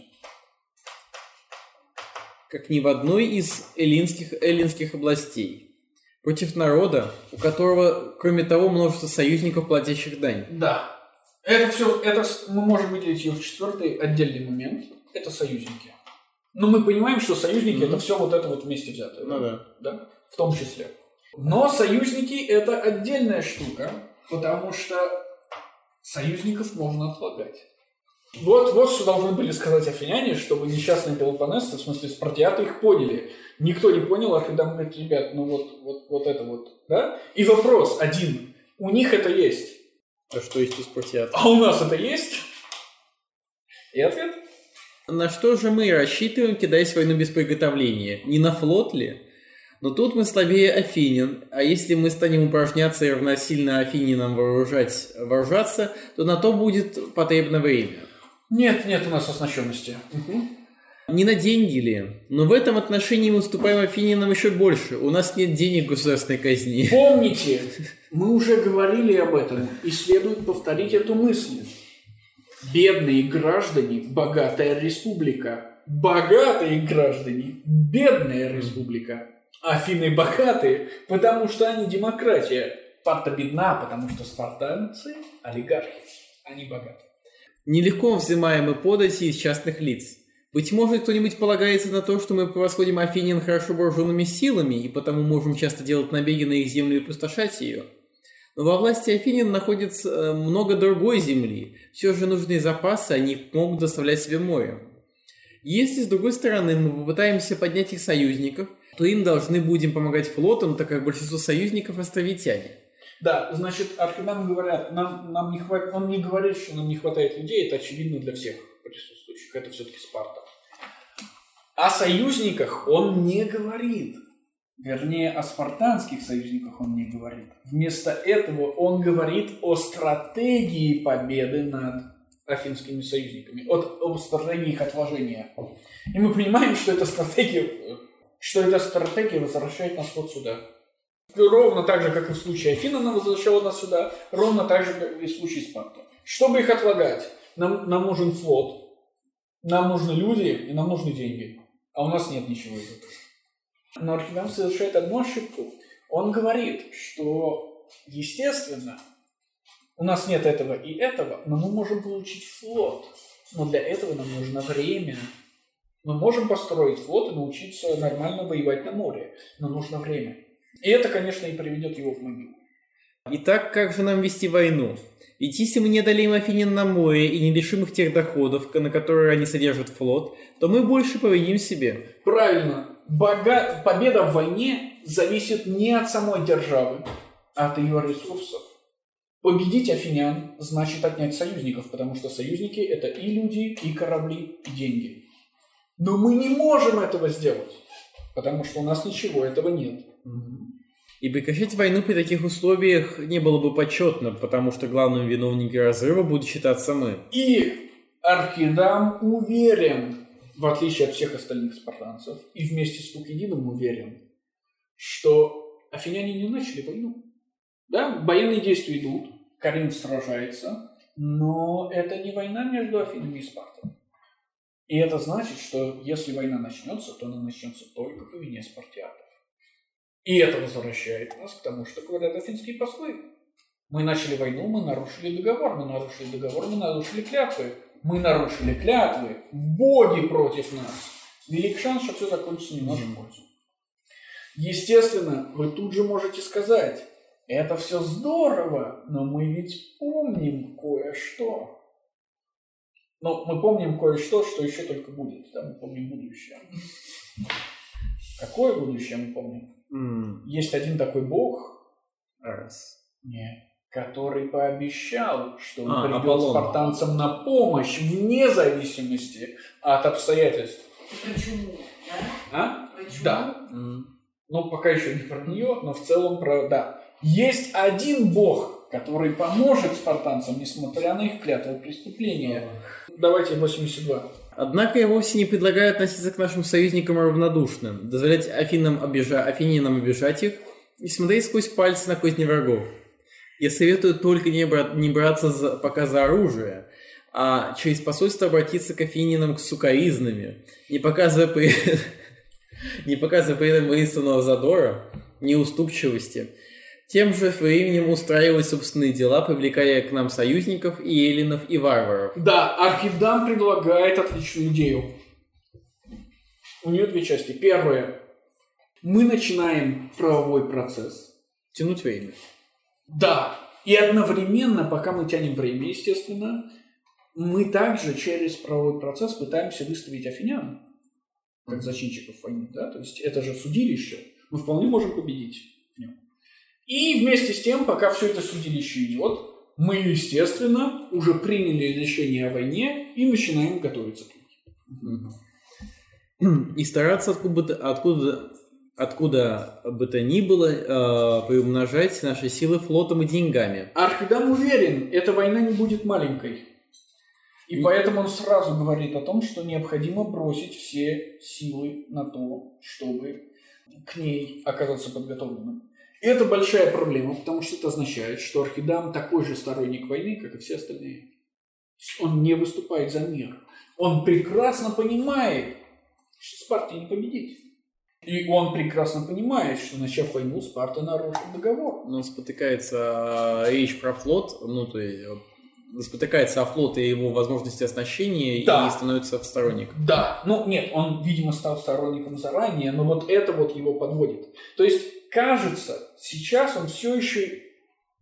как ни в одной из эллинских, эллинских областей. Против народа, у которого, кроме того, множество союзников, платящих дань. Да. Это все, это мы можем выделить ее в четвертый отдельный момент. Это союзники. Но мы понимаем, что союзники это все вот это вот вместе взятое. Ну да. да, в том числе. Но союзники это отдельная штука, потому что союзников можно отлагать. Вот, вот что должны были сказать афиняне, чтобы несчастные пелопонесцы, в смысле спартиаты, их поняли. Никто не понял, Архидам говорит, ребят, ну вот, вот, вот это вот, да? И вопрос один. У них это есть, А что есть у спартиат? а у нас это есть? И ответ? На что же мы рассчитываем, кидаясь в войну без приготовления? Не на флот ли? Но тут мы слабее Афинин, а если мы станем упражняться и равносильно Афининам вооружать, вооружаться, то на то будет потребно время. Нет, нет у нас оснащенности. Не на деньги ли? Но в этом отношении мы уступаем Афининам еще больше. У нас нет денег в государственной казни. Помните, мы уже говорили об этом, и следует повторить эту мысль. Бедные граждане – богатая республика. Богатые граждане – бедная республика. Афины богатые, потому что они демократия. Спарта бедна, потому что спартанцы – олигархи. Они богаты. Нелегко взимаемы подати из частных лиц. Быть может, кто-нибудь полагается на то, что мы превосходим Афинин хорошо вооруженными силами, и потому можем часто делать набеги на их землю и пустошать ее. Но во власти Афинин находится э, много другой земли. Все же нужные запасы они могут доставлять себе море. Если, с другой стороны, мы попытаемся поднять их союзников, то им должны будем помогать флотом, так как большинство союзников островитяне. Да, значит, архидам говорят, нам, нам не хватит, он не говорит, что нам не хватает людей, это очевидно для всех присутствующих, это все-таки Спарта. О союзниках он не говорит. Вернее, о спартанских союзниках он не говорит. Вместо этого он говорит о стратегии победы над афинскими союзниками, от, о стратегии их отложения. И мы понимаем, что эта стратегия, что эта стратегия возвращает нас вот сюда. Ровно так же, как и в случае Афина она возвращала нас сюда, ровно так же, как и в случае Спарта. Чтобы их отлагать, нам, нам нужен флот, нам нужны люди и нам нужны деньги. А у нас нет ничего из этого. Но Архимед совершает одну ошибку. Он говорит, что, естественно, у нас нет этого и этого, но мы можем получить флот. Но для этого нам нужно время. Мы можем построить флот и научиться нормально воевать на море, но нужно время. И это, конечно, и приведет его в могилу. Итак, как же нам вести войну? Ведь если мы не одолеем Афинин на море и не лишим их тех доходов, на которые они содержат флот, то мы больше повредим себе. Правильно. Бога... Победа в войне зависит не от самой державы, а от ее ресурсов. Победить афинян значит отнять союзников, потому что союзники это и люди, и корабли, и деньги. Но мы не можем этого сделать, потому что у нас ничего этого нет. И прекращать войну при таких условиях не было бы почетно, потому что главным виновником разрыва будут считаться мы. И Архидам уверен, в отличие от всех остальных спартанцев, и вместе с Тукидином уверен, что афиняне не начали войну. Да, военные действия идут, Карин сражается, но это не война между Афинами и Спартой. И это значит, что если война начнется, то она начнется только по вине спартиатов. И это возвращает нас к тому, что говорят афинские послы. Мы начали войну, мы нарушили договор, мы нарушили договор, мы нарушили клятвы. Мы нарушили клятвы, боги против нас. Велик шанс, что все закончится не в нашу пользу. Естественно, вы тут же можете сказать, это все здорово, но мы ведь помним кое-что. Но мы помним кое-что, что еще только будет. Да, мы помним будущее. Какое будущее мы помним? М, Есть один такой бог, Раз. нет, который пообещал, что он А, придет Аполлон. спартанцам на помощь вне зависимости от обстоятельств. Почему? Да? А? Почему? Да. М. Ну, пока еще не про нее, но в целом про... Да. Есть один бог, который поможет спартанцам, несмотря на их клятвы преступления. Давайте 82. Однако я вовсе не предлагаю относиться к нашим союзникам равнодушно, дозволять Афинам обижа... Афининам обижать их и смотреть сквозь пальцы на козни врагов. Я советую только не, бра- не браться за... пока за оружие, а через посольство обратиться к Афининам с сукаизнами, не показывая при... не показывая при этом воинственного задора, неуступчивости, тем же временем устраивать собственные дела, привлекая к нам союзников и эллинов, и варваров. Да, Архидам предлагает отличную идею. У нее две части. Первое. Мы начинаем правовой процесс. Тянуть время. Да. И одновременно, пока мы тянем время, естественно, мы также через правовой процесс пытаемся выставить афинян как зачинщиков войны. Да? То есть это же судилище. Мы вполне можем победить. И вместе с тем, пока все это судилище идет, мы, естественно, уже приняли решение о войне и начинаем готовиться к ней. И стараться откуда, бы то- откуда, откуда бы то ни было э, приумножать наши силы флотом и деньгами. Архидам уверен, эта война не будет маленькой. И поэтому он сразу говорит о том, что необходимо бросить все силы на то, чтобы к ней оказаться подготовленным. И это большая проблема, потому что это означает, что Архидам такой же сторонник войны, как и все остальные. Он не выступает за мир. Он прекрасно понимает, что Спарте не победить. И он прекрасно понимает, что начав войну, Спарта нарушит договор. Но спотыкается э, речь про флот, ну то есть э, спотыкается о флот и его возможности оснащения Да. и становится в сторонник. Да, ну нет, он, видимо, стал сторонником заранее, но вот это вот его подводит. То есть, кажется, сейчас он все еще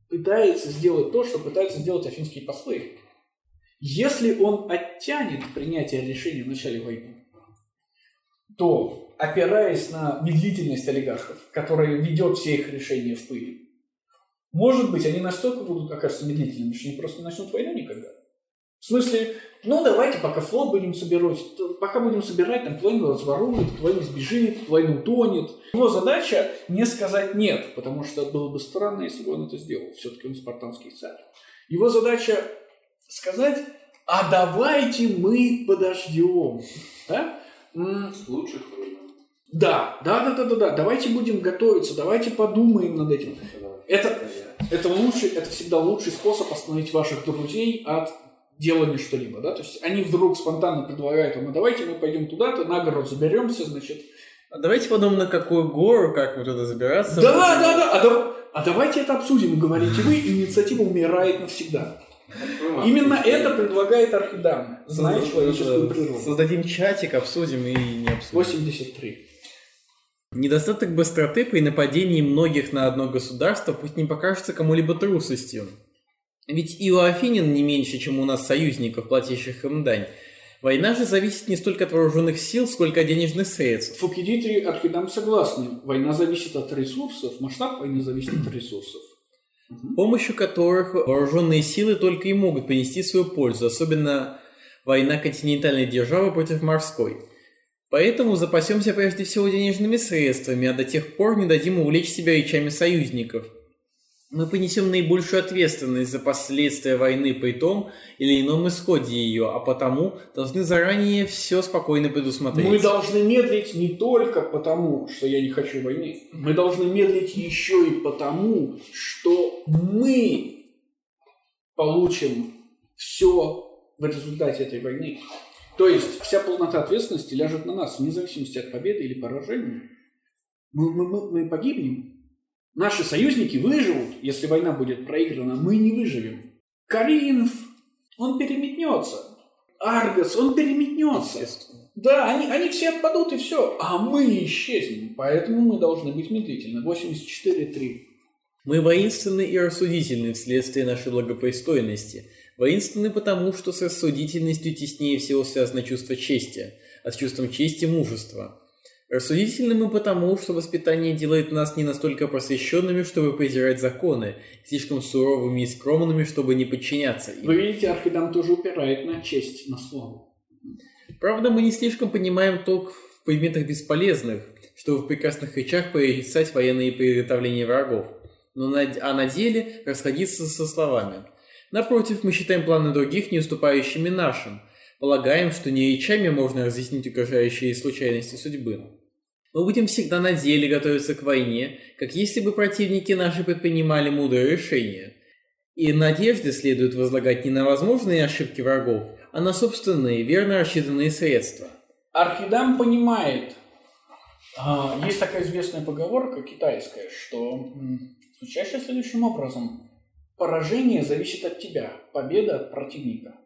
пытается сделать то, что пытаются сделать афинские послы. Если он оттянет принятие решения в начале войны, то, опираясь на медлительность олигархов, которая ведет все их решения в пыли, может быть, они настолько будут окажутся медлительными, что они просто не начнут войну никогда. В смысле, ну давайте пока флот будем собирать, пока будем собирать, там половину разворует, половину сбежит, половину утонет. Его задача не сказать нет, потому что было бы странно, если бы он это сделал. Все-таки он спартанский царь. Его задача сказать, а давайте мы подождем. Да? Времен. да, да, да, да, да, да. Давайте будем готовиться, давайте подумаем над этим. Это- Это лучший, это всегда лучший способ остановить ваших друзей от делания что-либо, да, то есть они вдруг спонтанно предлагают вам, а давайте мы пойдем туда-то, на гору заберемся, значит. А давайте подумаем, на какую гору, как мы туда забираться. Да, да, да, а, да- а давайте это обсудим, говорите вы, инициатива умирает навсегда. Именно это предлагает Архидам, зная человеческую природу. Создадим чатик, обсудим и не обсудим. 83. Недостаток быстроты при нападении многих на одно государство пусть не покажется кому-либо трусостью. Ведь и у Афинин не меньше, чем у нас союзников, платящих им дань. Война же зависит не столько от вооруженных сил, сколько от денежных средств. Фукидид и Архидам согласны. Война зависит от ресурсов, масштаб войны зависит от ресурсов. с помощью которых вооруженные силы только и могут принести свою пользу, особенно война континентальной державы против морской. Поэтому запасемся прежде всего денежными средствами, а до тех пор не дадим увлечь себя речами союзников. Мы понесем наибольшую ответственность за последствия войны при том или ином исходе ее, а потому должны заранее все спокойно предусмотреть. Мы должны медлить не только потому, что я не хочу войны. Мы должны медлить еще и потому, что мы получим все в результате этой войны. То есть вся полнота ответственности ляжет на нас, вне зависимости от победы или поражения. Мы- мы- мы погибнем. Наши союзники выживут, если война будет проиграна, мы не выживем. Каринф, он переметнется. Аргос, он переметнется. Да, они, они все отпадут и все, а мы исчезнем. Поэтому мы должны быть медлительны. 84.3. Мы воинственны и рассудительны вследствие нашей благопристойности. Воинственны потому, что с рассудительностью теснее всего связано чувство чести, а с чувством чести – мужество. Рассудительны мы потому, что воспитание делает нас не настолько просвещенными, чтобы презирать законы, слишком суровыми и скромными, чтобы не подчиняться им. Вы видите, Архидам тоже упирает на честь, на славу. Правда, мы не слишком понимаем толк в предметах бесполезных, чтобы в прекрасных речах порицать военные приготовления врагов, но на, а на деле расходиться со словами. Напротив, мы считаем планы других не уступающими нашим, полагаем, что не речами можно разъяснить угрожающие случайности судьбы. Мы будем всегда на деле готовиться к войне, как если бы противники наши предпринимали мудрые решения. И надежды следует возлагать не на возможные ошибки врагов, а на собственные, верно рассчитанные средства. Архидам понимает, а, есть такая известная поговорка китайская, что звучащая следующим образом. Поражение зависит от тебя, победа от противника.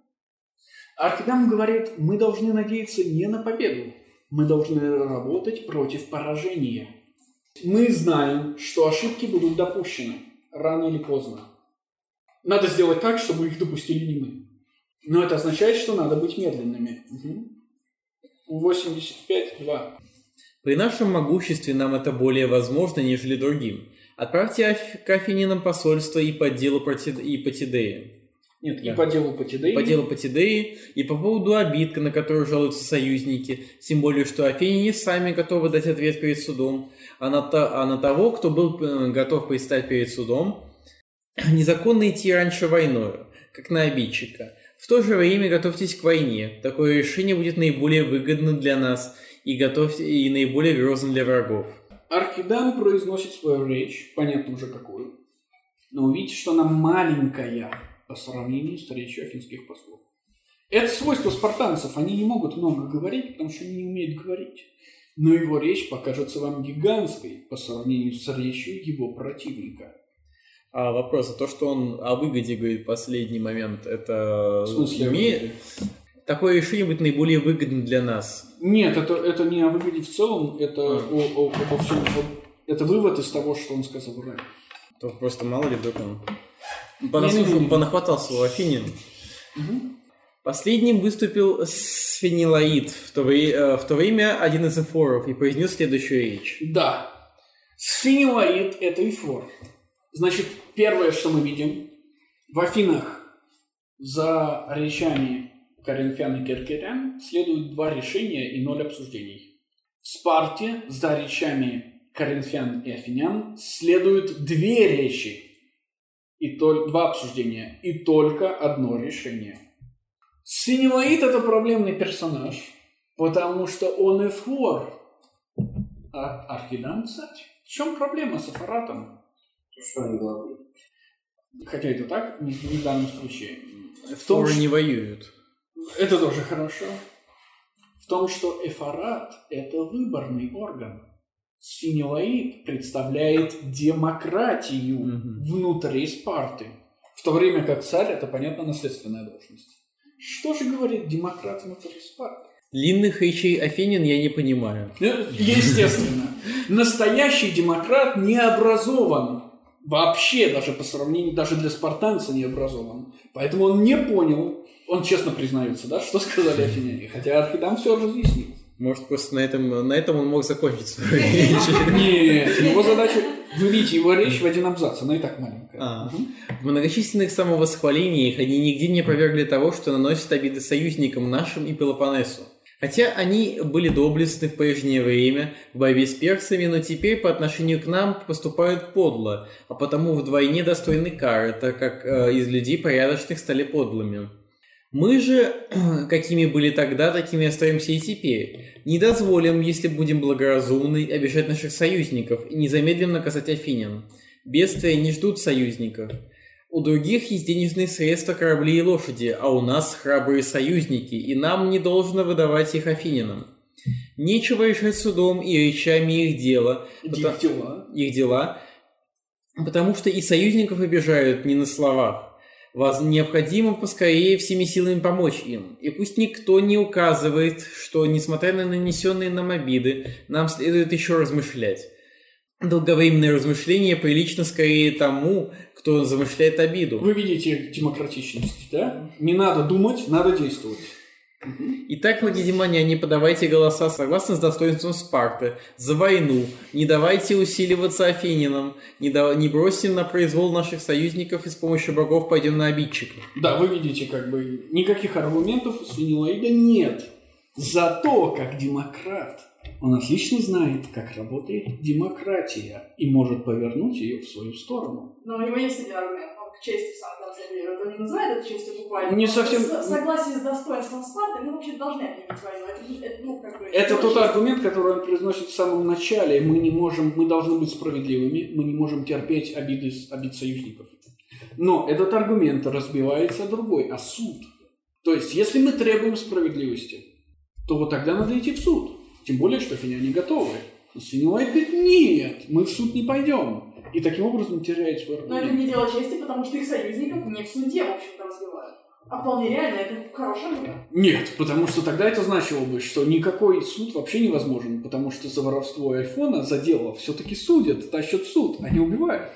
Архидам говорит, мы должны надеяться не на победу, мы должны работать против поражения. Мы знаем, что ошибки будут допущены рано или поздно. Надо сделать так, чтобы их допустили не мы. Но это означает, что надо быть медленными. Угу. 85-2. При нашем могуществе нам это более возможно, нежели другим. Отправьте к Афининам посольство и по делу проти... и по Тидее. Нет, и Да. по делу Патидеи. По делу по Тидее и по поводу обид, на которые жалуются союзники, тем более, что афиняне сами готовы дать ответ перед судом, а на, то- а на того, кто был э, готов предстать перед судом, незаконно идти раньше войною, как на обидчика. В то же время готовьтесь к войне. Такое решение будет наиболее выгодно для нас и, готовьте, и наиболее грозно для врагов. Архидам произносит свою речь, понятно уже какую. Но увидите, что она маленькая по сравнению с речью афинских послов. Это свойство спартанцев. Они не могут много говорить, потому что они не умеют говорить. Но его речь покажется вам гигантской по сравнению с речью его противника. А вопрос, а то, что он о выгоде говорит в последний момент, это В смысле? име- Такое решение будет наиболее выгодно для нас. Нет, это, это не о выгоде в целом, это А. о, о- обо всем. Это вывод из того, что он сказал ранее. То просто мало ли вдруг он Не-не-не. понахватался у Афинин. Последним выступил Сфенилаид, в то, вре- э, в то время один из эфоров, и произнес следующую речь. Да. Сфинилоид – это эфор. Значит, первое, что мы видим, в Афинах за речами Коринфян и Киркерян следуют два решения и ноль обсуждений. В Спарте за речами Коринфян и Афинян следуют две речи и тол- два обсуждения и только одно решение. Синевоид – это проблемный персонаж, потому что он эфор, а Архидан – царь. В чем проблема с Афаратом? Что они главные? Хотя это так, не, не в данном случае. В том, Эфоры что- не воюют. Это тоже хорошо. В том, что эфорат – это выборный орган. Синилаид представляет демократию Мгм. внутри Спарты. В то время как царь – это, понятно, наследственная должность. Что же говорит демократ внутри Спарты? Длинных речей Афинин я не понимаю. Ну, Естественно. Настоящий демократ не образован. Вообще, даже по сравнению, даже для спартанца не образован. Поэтому он не понял, он честно признается, да, что сказали афиняне. Хотя Архидам все разъяснил. Может, просто на этом, на этом он мог закончить свою речь. Нет, его задача... Вы видите, его речь в один абзац, она и так маленькая. А. В многочисленных самовосхвалениях они нигде не опровергли того, что наносят обиды союзникам нашим и Пелопоннесу. Хотя они были доблестны в прежнее время в борьбе с персами, но теперь по отношению к нам поступают подло, а потому вдвойне достойны кары, так как э, из людей порядочных стали подлыми. Мы же, какими были тогда, такими остаемся и теперь. Не дозволим, если будем благоразумны, обижать наших союзников и не замедлим наказать афинян. Бедствия не ждут союзников. У других есть денежные средства, корабли и лошади, а у нас храбрые союзники, и нам не должно выдавать их афинянам. Нечего решать судом и речами их дела, Их дела. их дела, потому что и союзников обижают не на словах. Вас необходимо поскорее всеми силами помочь им. И пусть никто не указывает, что, несмотря на нанесенные нам обиды, нам следует еще размышлять. Долговременное размышление прилично скорее тому, кто замышляет обиду. Вы видите демократичность, да? Не надо думать, надо действовать. Итак, лакедемоняне, не подавайте голоса согласно с достоинством Спарты, за войну, не давайте усиливаться Афининам, не, да- не бросим на произвол наших союзников и с помощью богов пойдем на обидчиков. Да, вы видите, как бы никаких аргументов у Свинилоида нет. Зато, как демократ, он отлично знает, как работает демократия и может повернуть ее в свою сторону. Но у него есть один аргумент, к чести в самом конце верит. Он не называет это честью буквально. Не совсем- В согласии с достоинством Спарты мы вообще должны объявить войну. Это, это, ну, как бы... Это тот честно. аргумент, который он произносит в самом начале. Мы не можем, мы должны быть справедливыми, мы не можем терпеть обиды обид союзников. Но этот аргумент разбивается другой, о суд. То есть, если мы требуем справедливости, то вот тогда надо идти в суд. Тем более, что финяне готовы. Но Свинилайт говорит, нет, мы в суд не пойдем. И таким образом теряет свой Но это аргумент. не дело чести, потому что их союзников не в суде, в общем-то, разбивают. А вполне реально, это хороший аргумент. Нет, потому что тогда это значило бы, что никакой суд вообще невозможен, потому что за воровство айфона, за дело все-таки судят, тащат в суд, а не убивают.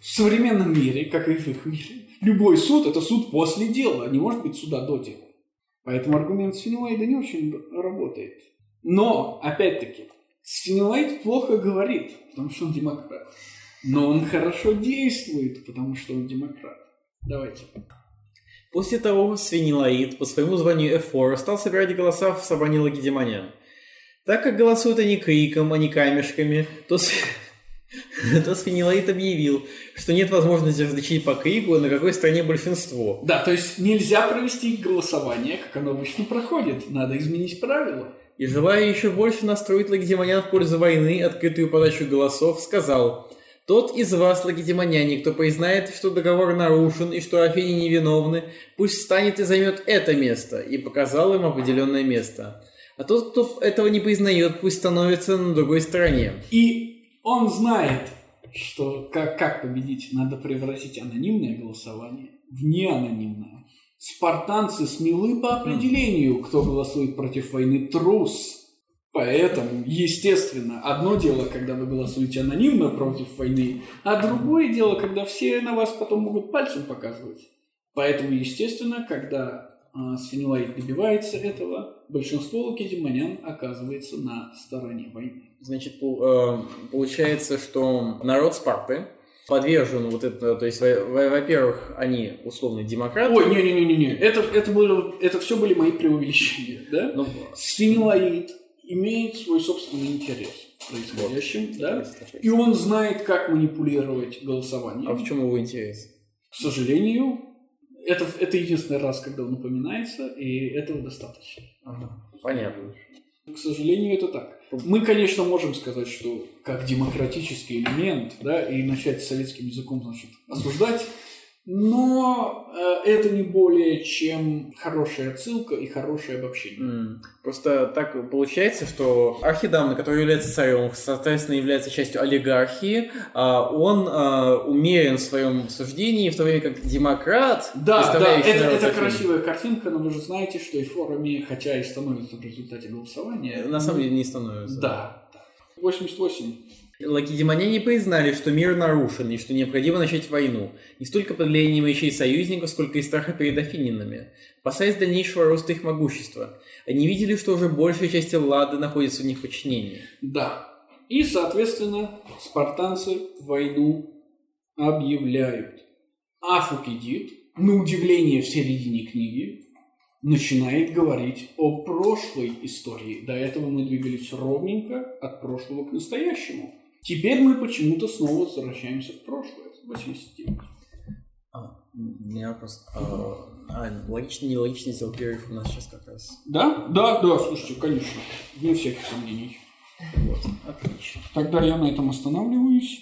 В современном мире, как и в их мире, любой суд – это суд после дела, не может быть суда до дела. Поэтому аргумент Свинилайда не очень работает. Но, опять-таки, Свинилайд плохо говорит, потому что он демократ. Но он хорошо действует, потому что он демократ. Давайте. После того Свинилаид по своему званию Эфора стал собирать голоса в собрании лакедемонян. Так как голосуют они криком, а не камешками, то, С- то Свинилаид объявил, что нет возможности различить по крику, на какой стороне большинство. Да, то есть нельзя провести голосование, как оно обычно проходит. Надо изменить правила. И желая еще больше настроить лакедемонян в пользу войны, открытую подачу голосов, сказал «Тот из вас, лакедемоняне, кто признает, что договор нарушен и что Афини невиновны, пусть встанет и займет это место», и показал им определенное место. А тот, кто этого не признает, пусть становится на другой стороне. И он знает, что как, как победить, надо превратить анонимное голосование в неанонимное. Спартанцы смелы по определению, кто голосует против войны трус. Поэтому, естественно, одно дело, когда вы голосуете анонимно против войны, а другое дело, когда все на вас потом могут пальцем показывать. Поэтому, естественно, когда а, Сфенилаид добивается этого, большинство лакедемонян оказывается на стороне войны. Значит, пол- э, получается, что народ Спарты подвержен вот это, то есть, во- во- во-первых, они условно демократы. Ой, не-не-не-не, это, это, было, это все были мои преувеличения, да? Ну, Сфенилаид имеет свой собственный интерес в происходящем, да? И он знает, как манипулировать голосованием. А в чем его интерес? К сожалению, это, это единственный раз, когда он упоминается, и этого достаточно. Ага, понятно. К сожалению, это так. Мы, конечно, можем сказать, что как демократический элемент, да, и начать с советским языком, значит, осуждать, но э, это не более чем хорошая отсылка и хорошее обобщение. М, Просто так получается, что Архидамна, который является царем, соответственно, является частью олигархии, а он а, умерен в своем суждении, в то время как демократ, Да, да, это, это красивая картинка, но вы же знаете, что и в форуме, хотя и становится в результате голосования. на самом деле не становится. Да. 88. Лакедемоняне признали, что мир нарушен и что необходимо начать войну, не столько по длине мечей союзников, сколько из страха перед афининами, опасаясь дальнейшего роста их могущества. Они видели, что уже большая часть Эллады находится в них подчинении. Да. И, соответственно, спартанцы войну объявляют. А Фукидид, на удивление в середине книги, начинает говорить о прошлой истории. До этого мы двигались ровненько от прошлого к настоящему. Теперь мы почему-то снова возвращаемся в прошлое. 89. А, у меня вопрос. А, а, логично, нелогично перерыв у нас сейчас как раз. Да? Да, да, слушайте, конечно. Вне всяких сомнений. Вот, отлично. Тогда я на этом останавливаюсь.